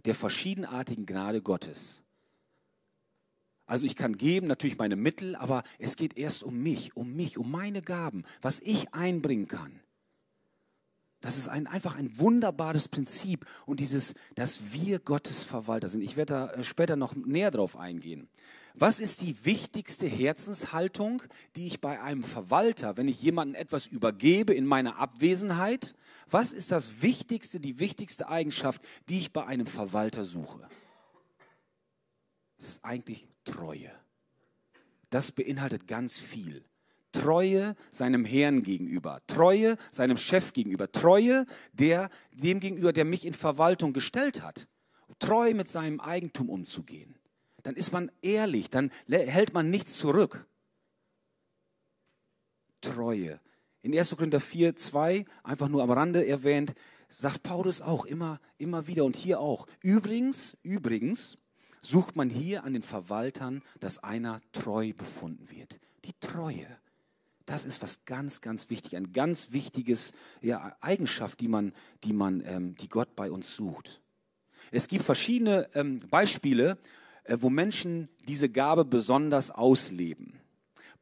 der verschiedenartigen Gnade Gottes. Also ich kann geben, natürlich meine Mittel, aber es geht erst um mich, um mich, um meine Gaben, was ich einbringen kann. Das ist ein, einfach ein wunderbares Prinzip und dieses, dass wir Gottes Verwalter sind. Ich werde da äh, später noch näher drauf eingehen. Was ist die wichtigste Herzenshaltung, die ich bei einem Verwalter, wenn ich jemandem etwas übergebe in meiner Abwesenheit, was ist das Wichtigste, die wichtigste Eigenschaft, die ich bei einem Verwalter suche? Das ist eigentlich Treue. Das beinhaltet ganz viel. Treue seinem Herrn gegenüber, Treue seinem Chef gegenüber, Treue der, dem gegenüber, der mich in Verwaltung gestellt hat, treu mit seinem Eigentum umzugehen. Dann ist man ehrlich, dann hält man nichts zurück. Treue. In 1. Korinther 4, 2, einfach nur am Rande erwähnt, sagt Paulus auch immer, immer wieder und hier auch. Übrigens, übrigens sucht man hier an den Verwaltern, dass einer treu befunden wird. Die Treue. Das ist was ganz, ganz wichtig, ein ganz wichtiges ja, Eigenschaft, die man, die man, ähm, die Gott bei uns sucht. Es gibt verschiedene ähm, Beispiele, äh, wo Menschen diese Gabe besonders ausleben.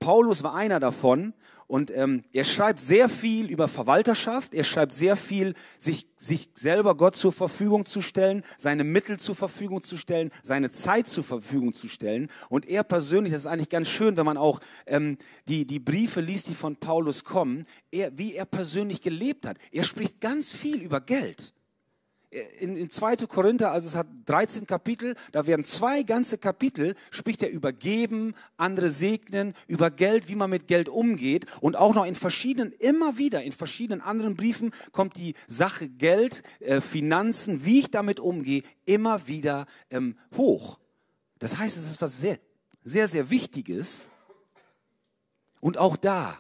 Paulus war einer davon und ähm, er schreibt sehr viel über Verwalterschaft, er schreibt sehr viel, sich, sich selber Gott zur Verfügung zu stellen, seine Mittel zur Verfügung zu stellen, seine Zeit zur Verfügung zu stellen. Und er persönlich, das ist eigentlich ganz schön, wenn man auch ähm, die, die Briefe liest, die von Paulus kommen, er, wie er persönlich gelebt hat. Er spricht ganz viel über Geld. In, in 2. Korinther, also es hat 13 Kapitel, da werden zwei ganze Kapitel, spricht er über Geben, andere segnen, über Geld, wie man mit Geld umgeht. Und auch noch in verschiedenen, immer wieder in verschiedenen anderen Briefen kommt die Sache Geld, äh, Finanzen, wie ich damit umgehe, immer wieder ähm, hoch. Das heißt, es ist was sehr, sehr, sehr Wichtiges. Und auch da,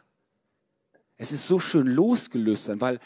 es ist so schön losgelöst weil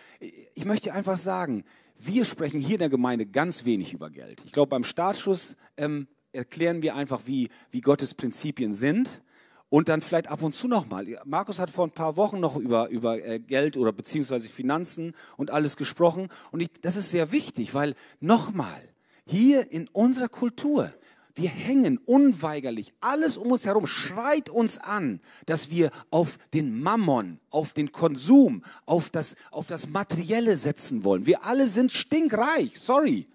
ich möchte einfach sagen, wir sprechen hier in der Gemeinde ganz wenig über Geld. Ich glaube, beim Startschuss ähm, erklären wir einfach, wie, wie Gottes Prinzipien sind. Und dann vielleicht ab und zu nochmal. Markus hat vor ein paar Wochen noch über, über äh, Geld oder beziehungsweise Finanzen und alles gesprochen. Und ich, das ist sehr wichtig, weil nochmal, hier in unserer Kultur, wir hängen unweigerlich, alles um uns herum schreit uns an, dass wir auf den Mammon, auf den Konsum, auf das, auf das Materielle setzen wollen. Wir alle sind stinkreich, sorry,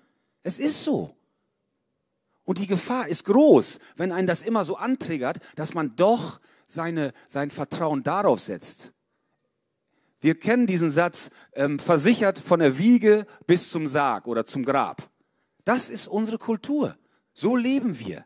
es ist so. Und die Gefahr ist groß, wenn einen das immer so antriggert, dass man doch seine, sein Vertrauen darauf setzt. Wir kennen diesen Satz, ähm, versichert von der Wiege bis zum Sarg oder zum Grab. Das ist unsere Kultur. So leben wir.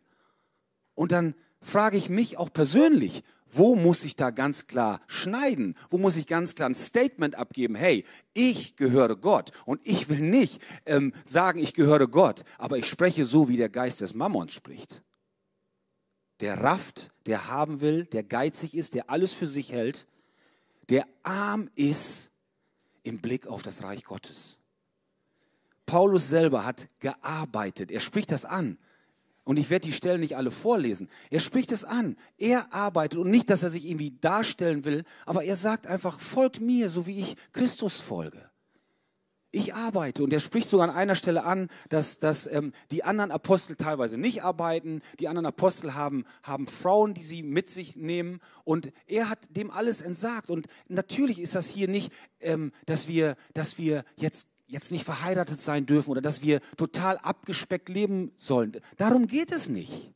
Und dann frage ich mich auch persönlich, wo muss ich da ganz klar schneiden? Wo muss ich ganz klar ein Statement abgeben? Hey, ich gehöre Gott und ich will nicht ähm, sagen, ich gehöre Gott, aber ich spreche so, wie der Geist des Mammons spricht. Der rafft, der haben will, der geizig ist, der alles für sich hält, der arm ist im Blick auf das Reich Gottes. Paulus selber hat gearbeitet. Er spricht das an. Und ich werde die Stellen nicht alle vorlesen. Er spricht es an. Er arbeitet und nicht, dass er sich irgendwie darstellen will, aber er sagt einfach, folgt mir, so wie ich Christus folge. Ich arbeite und er spricht sogar an einer Stelle an, dass, dass ähm, die anderen Apostel teilweise nicht arbeiten. Die anderen Apostel haben, haben Frauen, die sie mit sich nehmen und er hat dem alles entsagt. Und natürlich ist das hier nicht, ähm, dass, wir, dass wir jetzt jetzt nicht verheiratet sein dürfen oder dass wir total abgespeckt leben sollen. Darum geht es nicht.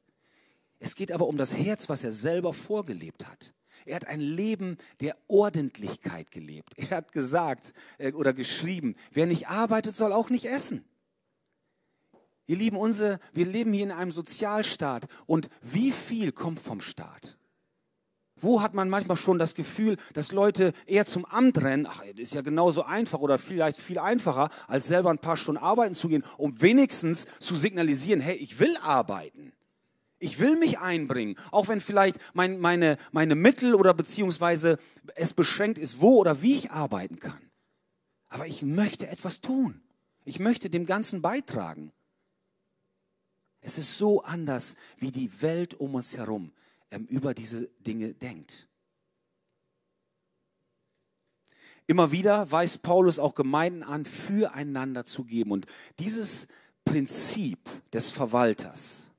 Es geht aber um das Herz, was er selber vorgelebt hat. Er hat ein Leben der Ordentlichkeit gelebt. Er hat gesagt äh, oder geschrieben, wer nicht arbeitet, soll auch nicht essen. Ihr Lieben, unsere, wir leben hier in einem Sozialstaat und wie viel kommt vom Staat? Wo hat man manchmal schon das Gefühl, dass Leute eher zum Amt rennen? Ach, ist ja genauso einfach oder vielleicht viel einfacher, als selber ein paar Stunden arbeiten zu gehen, um wenigstens zu signalisieren, hey, ich will arbeiten. Ich will mich einbringen, auch wenn vielleicht mein, meine, meine Mittel oder beziehungsweise es beschränkt ist, wo oder wie ich arbeiten kann. Aber ich möchte etwas tun. Ich möchte dem Ganzen beitragen. Es ist so anders wie die Welt um uns herum ähm, über diese Dinge denkt. Immer wieder weist Paulus auch Gemeinden an, füreinander zu geben. Und dieses Prinzip des Verwalters,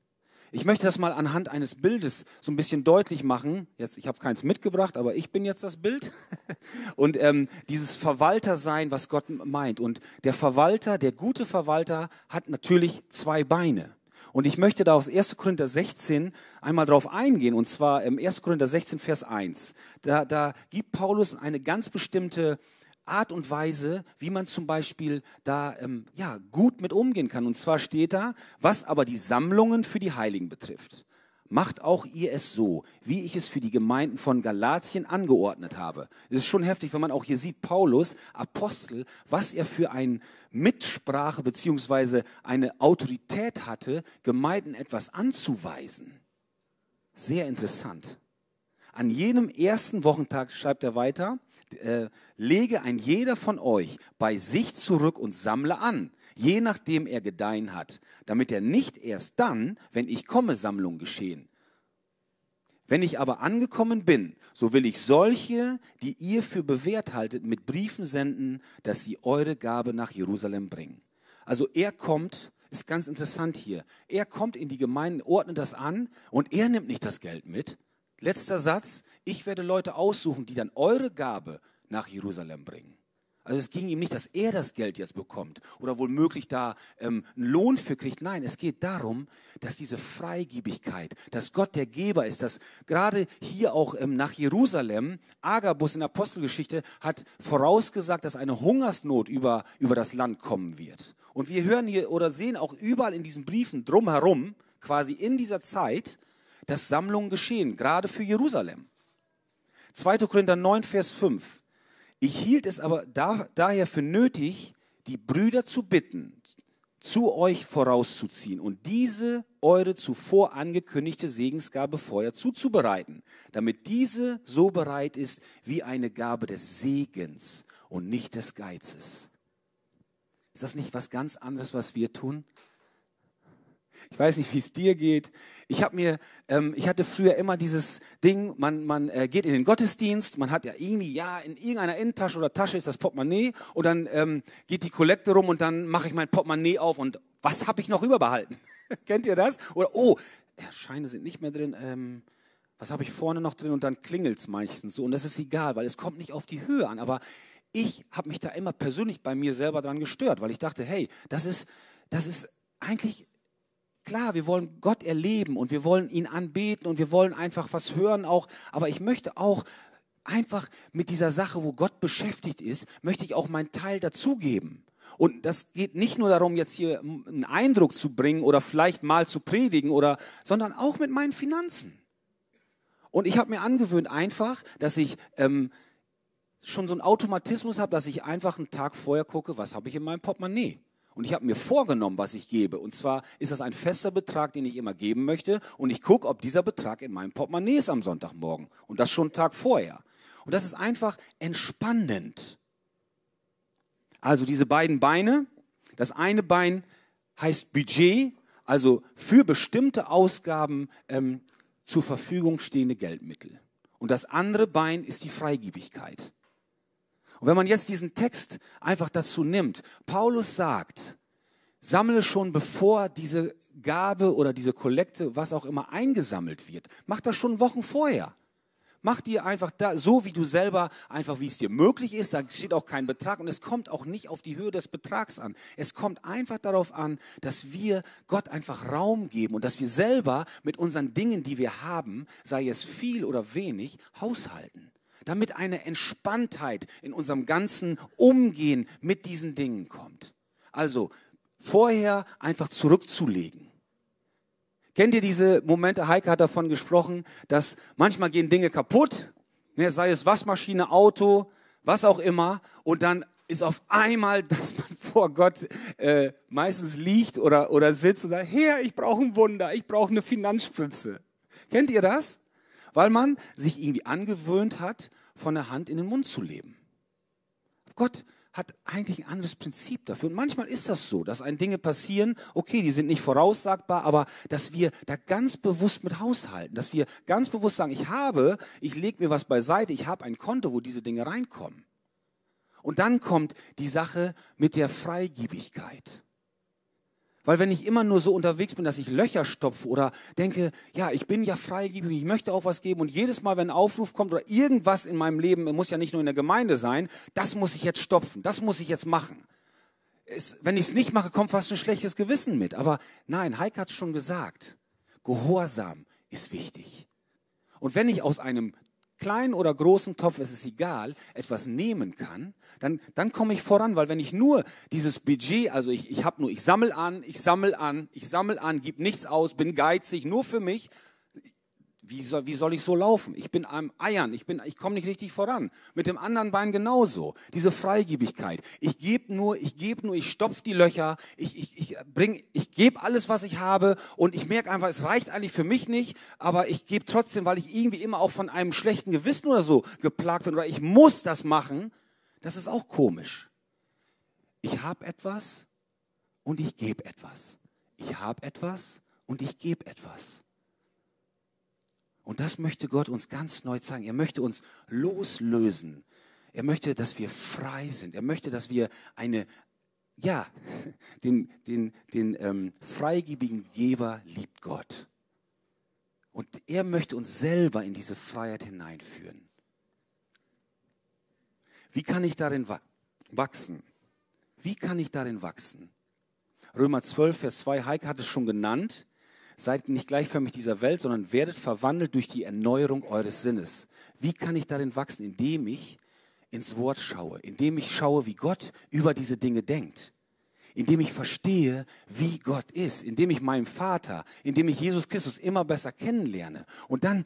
ich möchte das mal anhand eines Bildes so ein bisschen deutlich machen. Jetzt, ich habe keins mitgebracht, aber ich bin jetzt das Bild. Und ähm, dieses Verwaltersein, was Gott meint. Und der Verwalter, der gute Verwalter, hat natürlich zwei Beine. Und ich möchte da aus 1. Korinther 16 einmal drauf eingehen, und zwar im 1. Korinther 16, Vers 1. Da, da gibt Paulus eine ganz bestimmte Art und Weise, wie man zum Beispiel da ähm, ja, gut mit umgehen kann. Und zwar steht da, was aber die Sammlungen für die Heiligen betrifft macht auch ihr es so, wie ich es für die Gemeinden von Galatien angeordnet habe. Es ist schon heftig, wenn man auch hier sieht, Paulus, Apostel, was er für eine Mitsprache beziehungsweise eine Autorität hatte, Gemeinden etwas anzuweisen. Sehr interessant. An jenem ersten Wochentag, schreibt er weiter, äh, lege ein jeder von euch bei sich zurück und sammle an je nachdem er gedeihen hat, damit er nicht erst dann, wenn ich komme, Sammlung geschehen. Wenn ich aber angekommen bin, so will ich solche, die ihr für bewährt haltet, mit Briefen senden, dass sie eure Gabe nach Jerusalem bringen. Also er kommt, ist ganz interessant hier, er kommt in die Gemeinde, ordnet das an und er nimmt nicht das Geld mit. Letzter Satz, ich werde Leute aussuchen, die dann eure Gabe nach Jerusalem bringen. Also es ging ihm nicht, dass er das Geld jetzt bekommt oder womöglich da ähm, einen Lohn für kriegt. Nein, es geht darum, dass diese Freigiebigkeit, dass Gott der Geber ist, dass gerade hier auch ähm, nach Jerusalem, Agabus in der Apostelgeschichte hat vorausgesagt, dass eine Hungersnot über, über das Land kommen wird. Und wir hören hier oder sehen auch überall in diesen Briefen drumherum, quasi in dieser Zeit, dass Sammlungen geschehen, gerade für Jerusalem. 2. Korinther 9, Vers 5. Ich hielt es aber da, daher für nötig, die Brüder zu bitten, zu euch vorauszuziehen und diese eure zuvor angekündigte Segensgabe vorher zuzubereiten, damit diese so bereit ist wie eine Gabe des Segens und nicht des Geizes. Ist das nicht was ganz anderes, was wir tun? Ich weiß nicht, wie es dir geht. Ich habe mir, ähm, ich hatte früher immer dieses Ding, man, man äh, geht in den Gottesdienst, man hat ja irgendwie, ja, in irgendeiner Innentasche oder Tasche ist das Portemonnaie und dann ähm, geht die Kollekte rum und dann mache ich mein Portemonnaie auf und was habe ich noch überbehalten? Kennt ihr das? Oder, oh, Scheine sind nicht mehr drin, ähm, was habe ich vorne noch drin und dann klingelt es meistens so und das ist egal, weil es kommt nicht auf die Höhe an, aber ich habe mich da immer persönlich bei mir selber dran gestört, weil ich dachte, hey, das ist, das ist eigentlich Klar, wir wollen Gott erleben und wir wollen ihn anbeten und wir wollen einfach was hören auch, aber ich möchte auch einfach mit dieser Sache, wo Gott beschäftigt ist, möchte ich auch meinen Teil dazugeben. Und das geht nicht nur darum, jetzt hier einen Eindruck zu bringen oder vielleicht mal zu predigen oder, sondern auch mit meinen Finanzen. Und ich habe mir angewöhnt einfach, dass ich ähm, schon so einen Automatismus habe, dass ich einfach einen Tag vorher gucke, was habe ich in meinem Portemonnaie. Und ich habe mir vorgenommen, was ich gebe. Und zwar ist das ein fester Betrag, den ich immer geben möchte. Und ich gucke, ob dieser Betrag in meinem Portemonnaie ist am Sonntagmorgen. Und das schon einen Tag vorher. Und das ist einfach entspannend. Also diese beiden Beine. Das eine Bein heißt Budget, also für bestimmte Ausgaben ähm, zur Verfügung stehende Geldmittel. Und das andere Bein ist die Freigiebigkeit. Und wenn man jetzt diesen Text einfach dazu nimmt, Paulus sagt, sammle schon bevor diese Gabe oder diese Kollekte, was auch immer eingesammelt wird, mach das schon Wochen vorher. Mach dir einfach da, so wie du selber, einfach wie es dir möglich ist. Da steht auch kein Betrag und es kommt auch nicht auf die Höhe des Betrags an. Es kommt einfach darauf an, dass wir Gott einfach Raum geben und dass wir selber mit unseren Dingen, die wir haben, sei es viel oder wenig, haushalten damit eine Entspanntheit in unserem ganzen Umgehen mit diesen Dingen kommt. Also vorher einfach zurückzulegen. Kennt ihr diese Momente? Heike hat davon gesprochen, dass manchmal gehen Dinge kaputt, ne, sei es Waschmaschine, Auto, was auch immer, und dann ist auf einmal, dass man vor Gott äh, meistens liegt oder, oder sitzt und sagt, Herr, ich brauche ein Wunder, ich brauche eine Finanzspritze. Kennt ihr das? Weil man sich irgendwie angewöhnt hat, von der Hand in den Mund zu leben. Gott hat eigentlich ein anderes Prinzip dafür. Und manchmal ist das so, dass ein Dinge passieren, okay, die sind nicht voraussagbar, aber dass wir da ganz bewusst mit haushalten, dass wir ganz bewusst sagen, ich habe, ich lege mir was beiseite, ich habe ein Konto, wo diese Dinge reinkommen. Und dann kommt die Sache mit der Freigiebigkeit. Weil wenn ich immer nur so unterwegs bin, dass ich Löcher stopfe oder denke, ja, ich bin ja freigebig, ich möchte auch was geben und jedes Mal, wenn ein Aufruf kommt oder irgendwas in meinem Leben, muss ja nicht nur in der Gemeinde sein, das muss ich jetzt stopfen, das muss ich jetzt machen. Es, wenn ich es nicht mache, kommt fast ein schlechtes Gewissen mit. Aber nein, Heike hat es schon gesagt, Gehorsam ist wichtig. Und wenn ich aus einem kleinen oder großen Topf, es ist egal, etwas nehmen kann, dann, dann komme ich voran, weil wenn ich nur dieses Budget, also ich, ich habe nur, ich sammle an, ich sammle an, ich sammle an, gib nichts aus, bin geizig, nur für mich, wie soll, wie soll ich so laufen? Ich bin am Eiern, ich, ich komme nicht richtig voran. Mit dem anderen Bein genauso. Diese Freigebigkeit. Ich gebe nur, ich gebe nur, ich stopfe die Löcher, ich, ich, ich, ich gebe alles, was ich habe und ich merke einfach, es reicht eigentlich für mich nicht, aber ich gebe trotzdem, weil ich irgendwie immer auch von einem schlechten Gewissen oder so geplagt bin oder ich muss das machen. Das ist auch komisch. Ich habe etwas und ich gebe etwas. Ich habe etwas und ich gebe etwas. Und das möchte Gott uns ganz neu zeigen. Er möchte uns loslösen. Er möchte, dass wir frei sind. Er möchte, dass wir eine, ja, den, den, den ähm, freigebigen Geber liebt Gott. Und er möchte uns selber in diese Freiheit hineinführen. Wie kann ich darin wachsen? Wie kann ich darin wachsen? Römer 12, Vers 2, Heike hat es schon genannt. Seid nicht gleichförmig dieser Welt, sondern werdet verwandelt durch die Erneuerung eures Sinnes. Wie kann ich darin wachsen? Indem ich ins Wort schaue, indem ich schaue, wie Gott über diese Dinge denkt, indem ich verstehe, wie Gott ist, indem ich meinen Vater, indem ich Jesus Christus immer besser kennenlerne. Und dann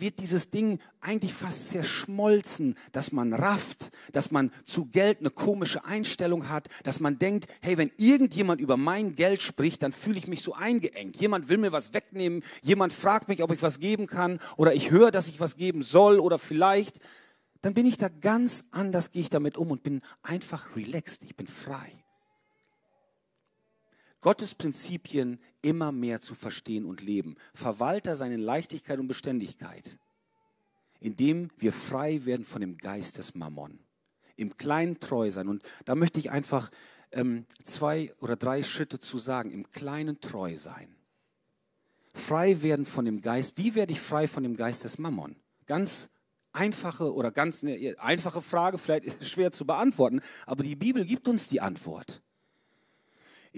wird dieses Ding eigentlich fast zerschmolzen, dass man rafft, dass man zu Geld eine komische Einstellung hat, dass man denkt, hey, wenn irgendjemand über mein Geld spricht, dann fühle ich mich so eingeengt. Jemand will mir was wegnehmen, jemand fragt mich, ob ich was geben kann oder ich höre, dass ich was geben soll oder vielleicht, dann bin ich da ganz anders, gehe ich damit um und bin einfach relaxed, ich bin frei. Gottes Prinzipien immer mehr zu verstehen und leben. Verwalter seine Leichtigkeit und Beständigkeit, indem wir frei werden von dem Geist des Mammon. Im Kleinen treu sein. Und da möchte ich einfach ähm, zwei oder drei Schritte zu sagen. Im Kleinen treu sein. Frei werden von dem Geist. Wie werde ich frei von dem Geist des Mammon? Ganz einfache oder ganz eine einfache Frage, vielleicht schwer zu beantworten, aber die Bibel gibt uns die Antwort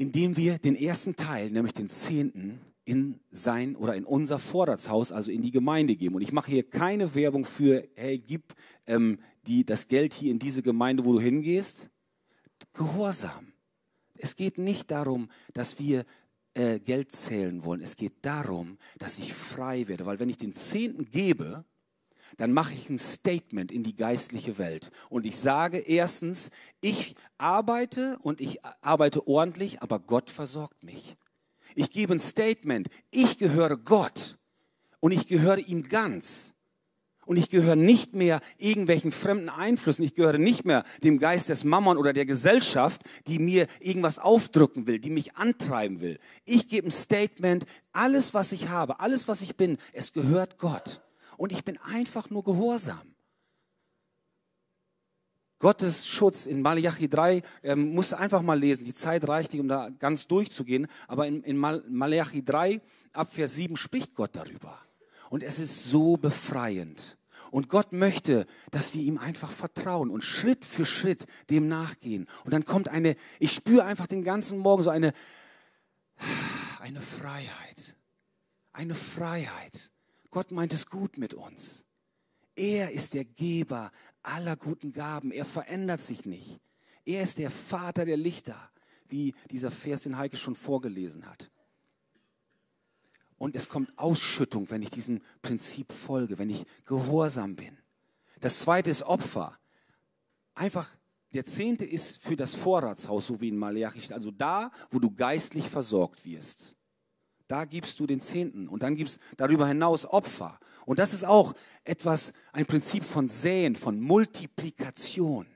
indem wir den ersten Teil, nämlich den Zehnten, in sein oder in unser Vorratshaus, also in die Gemeinde geben. Und ich mache hier keine Werbung für, hey, gib ähm, die, das Geld hier in diese Gemeinde, wo du hingehst. Gehorsam. Es geht nicht darum, dass wir äh, Geld zählen wollen. Es geht darum, dass ich frei werde. Weil wenn ich den Zehnten gebe, dann mache ich ein Statement in die geistliche Welt. Und ich sage erstens, ich arbeite und ich arbeite ordentlich, aber Gott versorgt mich. Ich gebe ein Statement, ich gehöre Gott und ich gehöre ihm ganz. Und ich gehöre nicht mehr irgendwelchen fremden Einflüssen. Ich gehöre nicht mehr dem Geist des Mammon oder der Gesellschaft, die mir irgendwas aufdrücken will, die mich antreiben will. Ich gebe ein Statement, alles, was ich habe, alles, was ich bin, es gehört Gott und ich bin einfach nur gehorsam. Gottes Schutz in Malachi 3, ähm, musst du einfach mal lesen, die Zeit reicht nicht, um da ganz durchzugehen, aber in, in Malachi 3, ab Vers 7 spricht Gott darüber. Und es ist so befreiend. Und Gott möchte, dass wir ihm einfach vertrauen und Schritt für Schritt dem nachgehen. Und dann kommt eine, ich spüre einfach den ganzen Morgen so eine, eine Freiheit. Eine Freiheit. Gott meint es gut mit uns. Er ist der Geber aller guten Gaben. Er verändert sich nicht. Er ist der Vater der Lichter, wie dieser Vers, den Heike schon vorgelesen hat. Und es kommt Ausschüttung, wenn ich diesem Prinzip folge, wenn ich gehorsam bin. Das zweite ist Opfer. Einfach, der zehnte ist für das Vorratshaus, so wie in Malachi. Also da, wo du geistlich versorgt wirst. Da gibst du den Zehnten und dann gibst darüber hinaus Opfer. Und das ist auch etwas, ein Prinzip von Säen, von Multiplikation.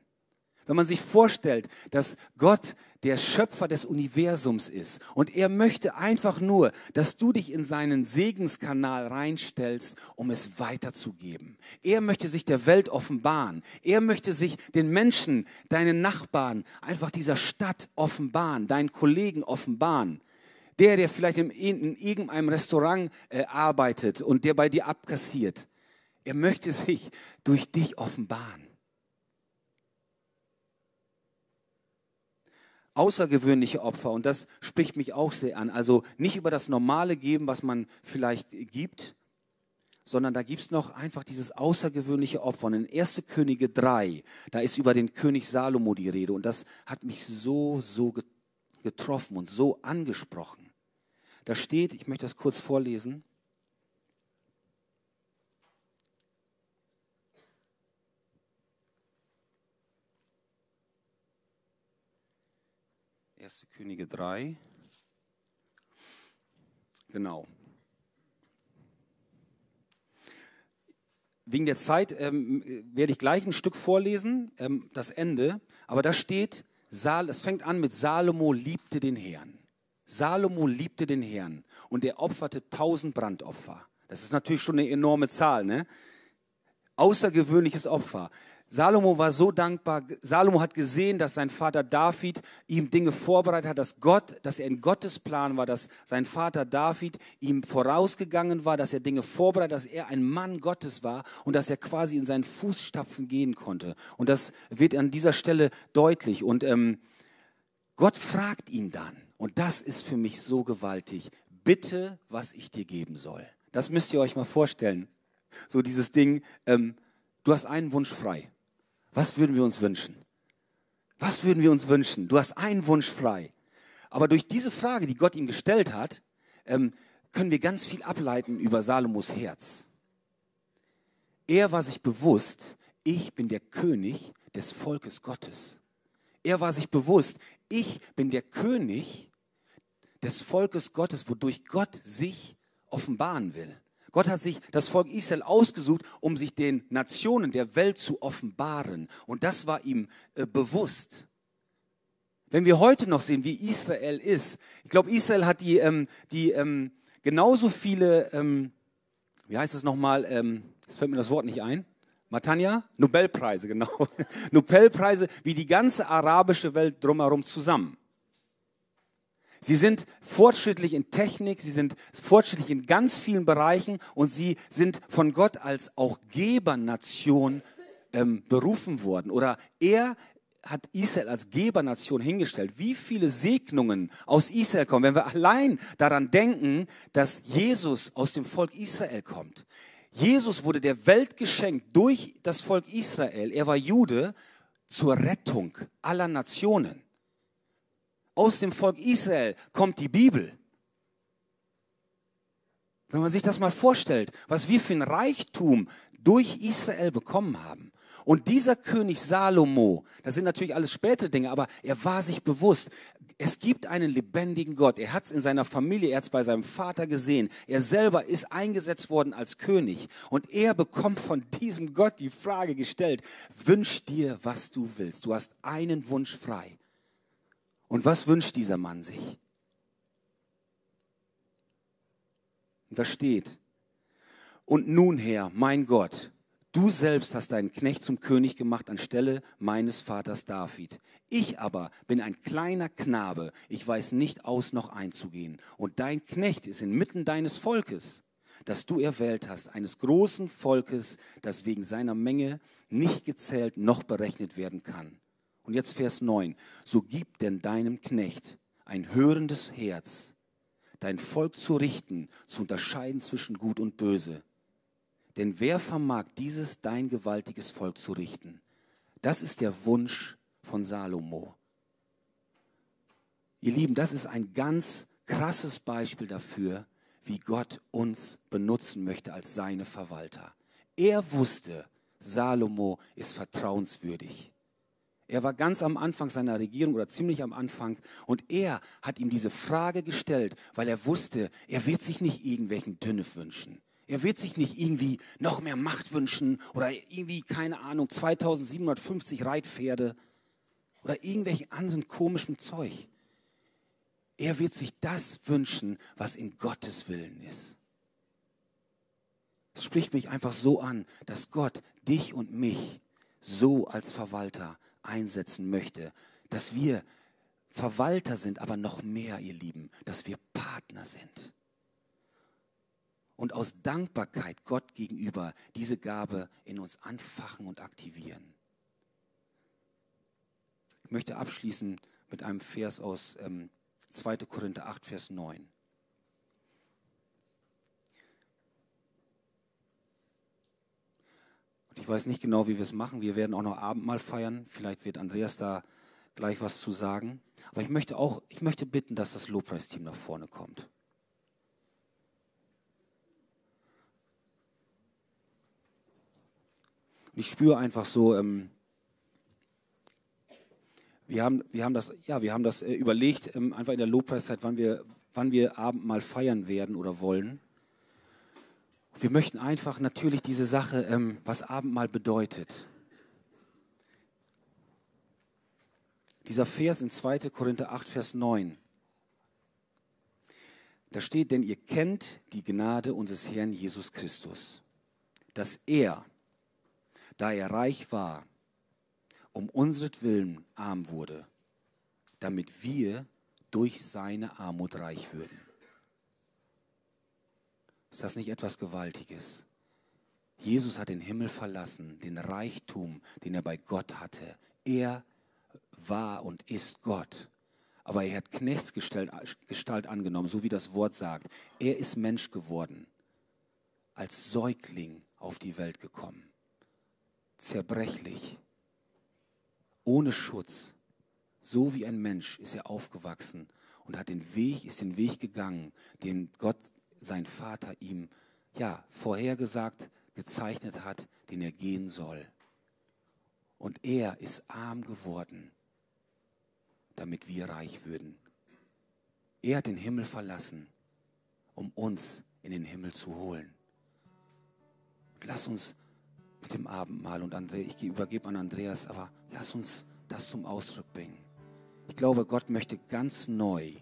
Wenn man sich vorstellt, dass Gott der Schöpfer des Universums ist und er möchte einfach nur, dass du dich in seinen Segenskanal reinstellst, um es weiterzugeben. Er möchte sich der Welt offenbaren. Er möchte sich den Menschen, deinen Nachbarn, einfach dieser Stadt offenbaren, deinen Kollegen offenbaren. Der, der vielleicht in, in irgendeinem Restaurant äh, arbeitet und der bei dir abkassiert, er möchte sich durch dich offenbaren. Außergewöhnliche Opfer, und das spricht mich auch sehr an. Also nicht über das Normale geben, was man vielleicht gibt, sondern da gibt es noch einfach dieses außergewöhnliche Opfer. Und in 1. Könige 3, da ist über den König Salomo die Rede. Und das hat mich so, so getroffen und so angesprochen. Da steht, ich möchte das kurz vorlesen. Erste Könige 3. Genau. Wegen der Zeit ähm, werde ich gleich ein Stück vorlesen, ähm, das Ende. Aber da steht, es fängt an mit Salomo liebte den Herrn. Salomo liebte den Herrn und er opferte tausend Brandopfer. Das ist natürlich schon eine enorme Zahl, ne? Außergewöhnliches Opfer. Salomo war so dankbar. Salomo hat gesehen, dass sein Vater David ihm Dinge vorbereitet hat, dass Gott, dass er in Gottes Plan war, dass sein Vater David ihm vorausgegangen war, dass er Dinge vorbereitet, dass er ein Mann Gottes war und dass er quasi in seinen Fußstapfen gehen konnte. Und das wird an dieser Stelle deutlich. Und ähm, Gott fragt ihn dann, und das ist für mich so gewaltig. Bitte, was ich dir geben soll. Das müsst ihr euch mal vorstellen. So dieses Ding, ähm, du hast einen Wunsch frei. Was würden wir uns wünschen? Was würden wir uns wünschen? Du hast einen Wunsch frei. Aber durch diese Frage, die Gott ihm gestellt hat, ähm, können wir ganz viel ableiten über Salomos Herz. Er war sich bewusst, ich bin der König des Volkes Gottes. Er war sich bewusst, ich bin der König des Volkes Gottes, wodurch Gott sich offenbaren will. Gott hat sich das Volk Israel ausgesucht, um sich den Nationen der Welt zu offenbaren. Und das war ihm äh, bewusst. Wenn wir heute noch sehen, wie Israel ist, ich glaube, Israel hat die, ähm, die ähm, genauso viele, ähm, wie heißt es nochmal, ähm, jetzt fällt mir das Wort nicht ein, Matanja? Nobelpreise, genau. Nobelpreise wie die ganze arabische Welt drumherum zusammen. Sie sind fortschrittlich in Technik, sie sind fortschrittlich in ganz vielen Bereichen und sie sind von Gott als auch Gebernation ähm, berufen worden. Oder er hat Israel als Gebernation hingestellt. Wie viele Segnungen aus Israel kommen, wenn wir allein daran denken, dass Jesus aus dem Volk Israel kommt. Jesus wurde der Welt geschenkt durch das Volk Israel. Er war Jude zur Rettung aller Nationen. Aus dem Volk Israel kommt die Bibel. Wenn man sich das mal vorstellt, was wir für ein Reichtum durch Israel bekommen haben. Und dieser König Salomo, das sind natürlich alles spätere Dinge, aber er war sich bewusst, es gibt einen lebendigen Gott. Er hat es in seiner Familie, er hat es bei seinem Vater gesehen. Er selber ist eingesetzt worden als König. Und er bekommt von diesem Gott die Frage gestellt, wünsch dir, was du willst. Du hast einen Wunsch frei. Und was wünscht dieser Mann sich? da steht, und nun Herr, mein Gott, Du selbst hast deinen Knecht zum König gemacht anstelle meines Vaters David. Ich aber bin ein kleiner Knabe, ich weiß nicht aus noch einzugehen. Und dein Knecht ist inmitten deines Volkes, das du erwählt hast, eines großen Volkes, das wegen seiner Menge nicht gezählt noch berechnet werden kann. Und jetzt Vers 9. So gib denn deinem Knecht ein hörendes Herz, dein Volk zu richten, zu unterscheiden zwischen Gut und Böse denn wer vermag dieses dein gewaltiges Volk zu richten? Das ist der Wunsch von Salomo. Ihr Lieben, das ist ein ganz krasses Beispiel dafür, wie Gott uns benutzen möchte als seine Verwalter. Er wusste, Salomo ist vertrauenswürdig. Er war ganz am Anfang seiner Regierung oder ziemlich am Anfang und er hat ihm diese Frage gestellt, weil er wusste, er wird sich nicht irgendwelchen Dünne wünschen. Er wird sich nicht irgendwie noch mehr Macht wünschen oder irgendwie, keine Ahnung, 2750 Reitpferde oder irgendwelchen anderen komischen Zeug. Er wird sich das wünschen, was in Gottes Willen ist. Es spricht mich einfach so an, dass Gott dich und mich so als Verwalter einsetzen möchte, dass wir Verwalter sind, aber noch mehr, ihr Lieben, dass wir Partner sind und aus Dankbarkeit Gott gegenüber diese Gabe in uns anfachen und aktivieren. Ich möchte abschließen mit einem Vers aus ähm, 2. Korinther 8, Vers 9. Und ich weiß nicht genau, wie wir es machen. Wir werden auch noch Abendmahl feiern. Vielleicht wird Andreas da gleich was zu sagen. Aber ich möchte auch, ich möchte bitten, dass das Lobpreisteam nach vorne kommt. Und ich spüre einfach so, ähm, wir, haben, wir, haben das, ja, wir haben das äh, überlegt, ähm, einfach in der Lobpreiszeit, wann wir, wann wir Abendmahl feiern werden oder wollen. Wir möchten einfach natürlich diese Sache, ähm, was Abendmahl bedeutet. Dieser Vers in 2. Korinther 8, Vers 9. Da steht, denn ihr kennt die Gnade unseres Herrn Jesus Christus, dass er, da er reich war, um unsretwillen arm wurde, damit wir durch seine Armut reich würden. Ist das nicht etwas Gewaltiges? Jesus hat den Himmel verlassen, den Reichtum, den er bei Gott hatte. Er war und ist Gott. Aber er hat Knechtsgestalt angenommen, so wie das Wort sagt. Er ist Mensch geworden, als Säugling auf die Welt gekommen zerbrechlich, ohne Schutz, So wie ein Mensch ist er aufgewachsen und hat den Weg, ist den Weg gegangen, den Gott, sein Vater, ihm ja vorhergesagt, gezeichnet hat, den er gehen soll. Und er ist arm geworden, damit wir reich würden. Er hat den Himmel verlassen, um uns in den Himmel zu holen. Lass uns mit dem Abendmahl und Andre, ich übergebe an Andreas, aber lass uns das zum Ausdruck bringen. Ich glaube, Gott möchte ganz neu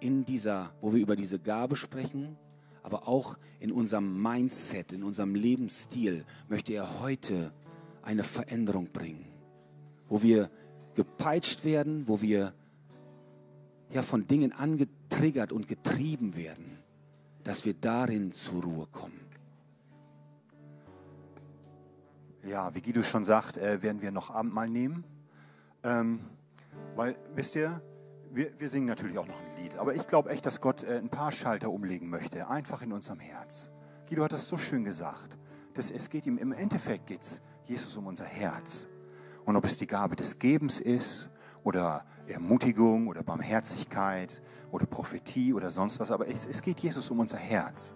in dieser, wo wir über diese Gabe sprechen, aber auch in unserem Mindset, in unserem Lebensstil, möchte er heute eine Veränderung bringen, wo wir gepeitscht werden, wo wir ja von Dingen angetriggert und getrieben werden, dass wir darin zur Ruhe kommen. Ja, wie Guido schon sagt, äh, werden wir noch Abendmahl nehmen. Ähm, weil, wisst ihr, wir, wir, singen natürlich auch noch ein Lied, aber ich glaube echt, dass Gott äh, ein paar Schalter umlegen möchte, einfach in unserem Herz. Guido hat das so schön gesagt. Dass es geht ihm, im Endeffekt geht es Jesus um unser Herz. Und ob es die Gabe des Gebens ist oder Ermutigung oder Barmherzigkeit oder Prophetie oder sonst was, aber es, es geht Jesus um unser Herz.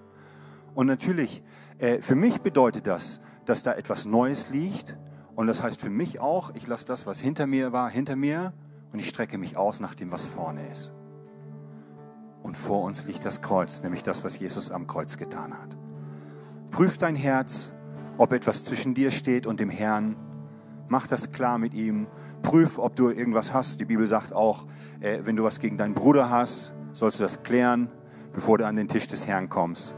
Und natürlich, äh, für mich bedeutet das, dass da etwas Neues liegt. Und das heißt für mich auch, ich lasse das, was hinter mir war, hinter mir und ich strecke mich aus nach dem, was vorne ist. Und vor uns liegt das Kreuz, nämlich das, was Jesus am Kreuz getan hat. Prüf dein Herz, ob etwas zwischen dir steht und dem Herrn. Mach das klar mit ihm. Prüf, ob du irgendwas hast. Die Bibel sagt auch, äh, wenn du was gegen deinen Bruder hast, sollst du das klären, bevor du an den Tisch des Herrn kommst.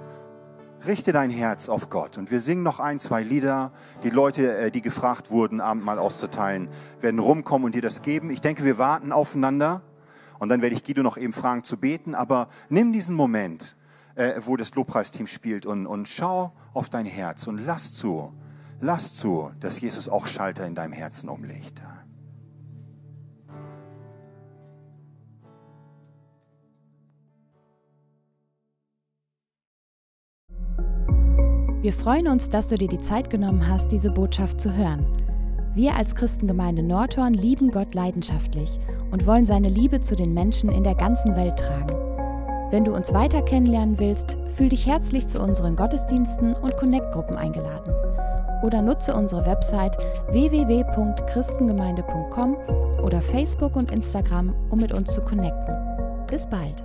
Richte dein Herz auf Gott. Und wir singen noch ein, zwei Lieder. Die Leute, äh, die gefragt wurden, Abendmahl auszuteilen, werden rumkommen und dir das geben. Ich denke, wir warten aufeinander. Und dann werde ich Guido noch eben fragen zu beten. Aber nimm diesen Moment, äh, wo das Lobpreisteam spielt und, und schau auf dein Herz und lass zu, lass zu, dass Jesus auch Schalter in deinem Herzen umlegt. Wir freuen uns, dass du dir die Zeit genommen hast, diese Botschaft zu hören. Wir als Christengemeinde Nordhorn lieben Gott leidenschaftlich und wollen seine Liebe zu den Menschen in der ganzen Welt tragen. Wenn du uns weiter kennenlernen willst, fühl dich herzlich zu unseren Gottesdiensten und Connect-Gruppen eingeladen. Oder nutze unsere Website www.christengemeinde.com oder Facebook und Instagram, um mit uns zu connecten. Bis bald!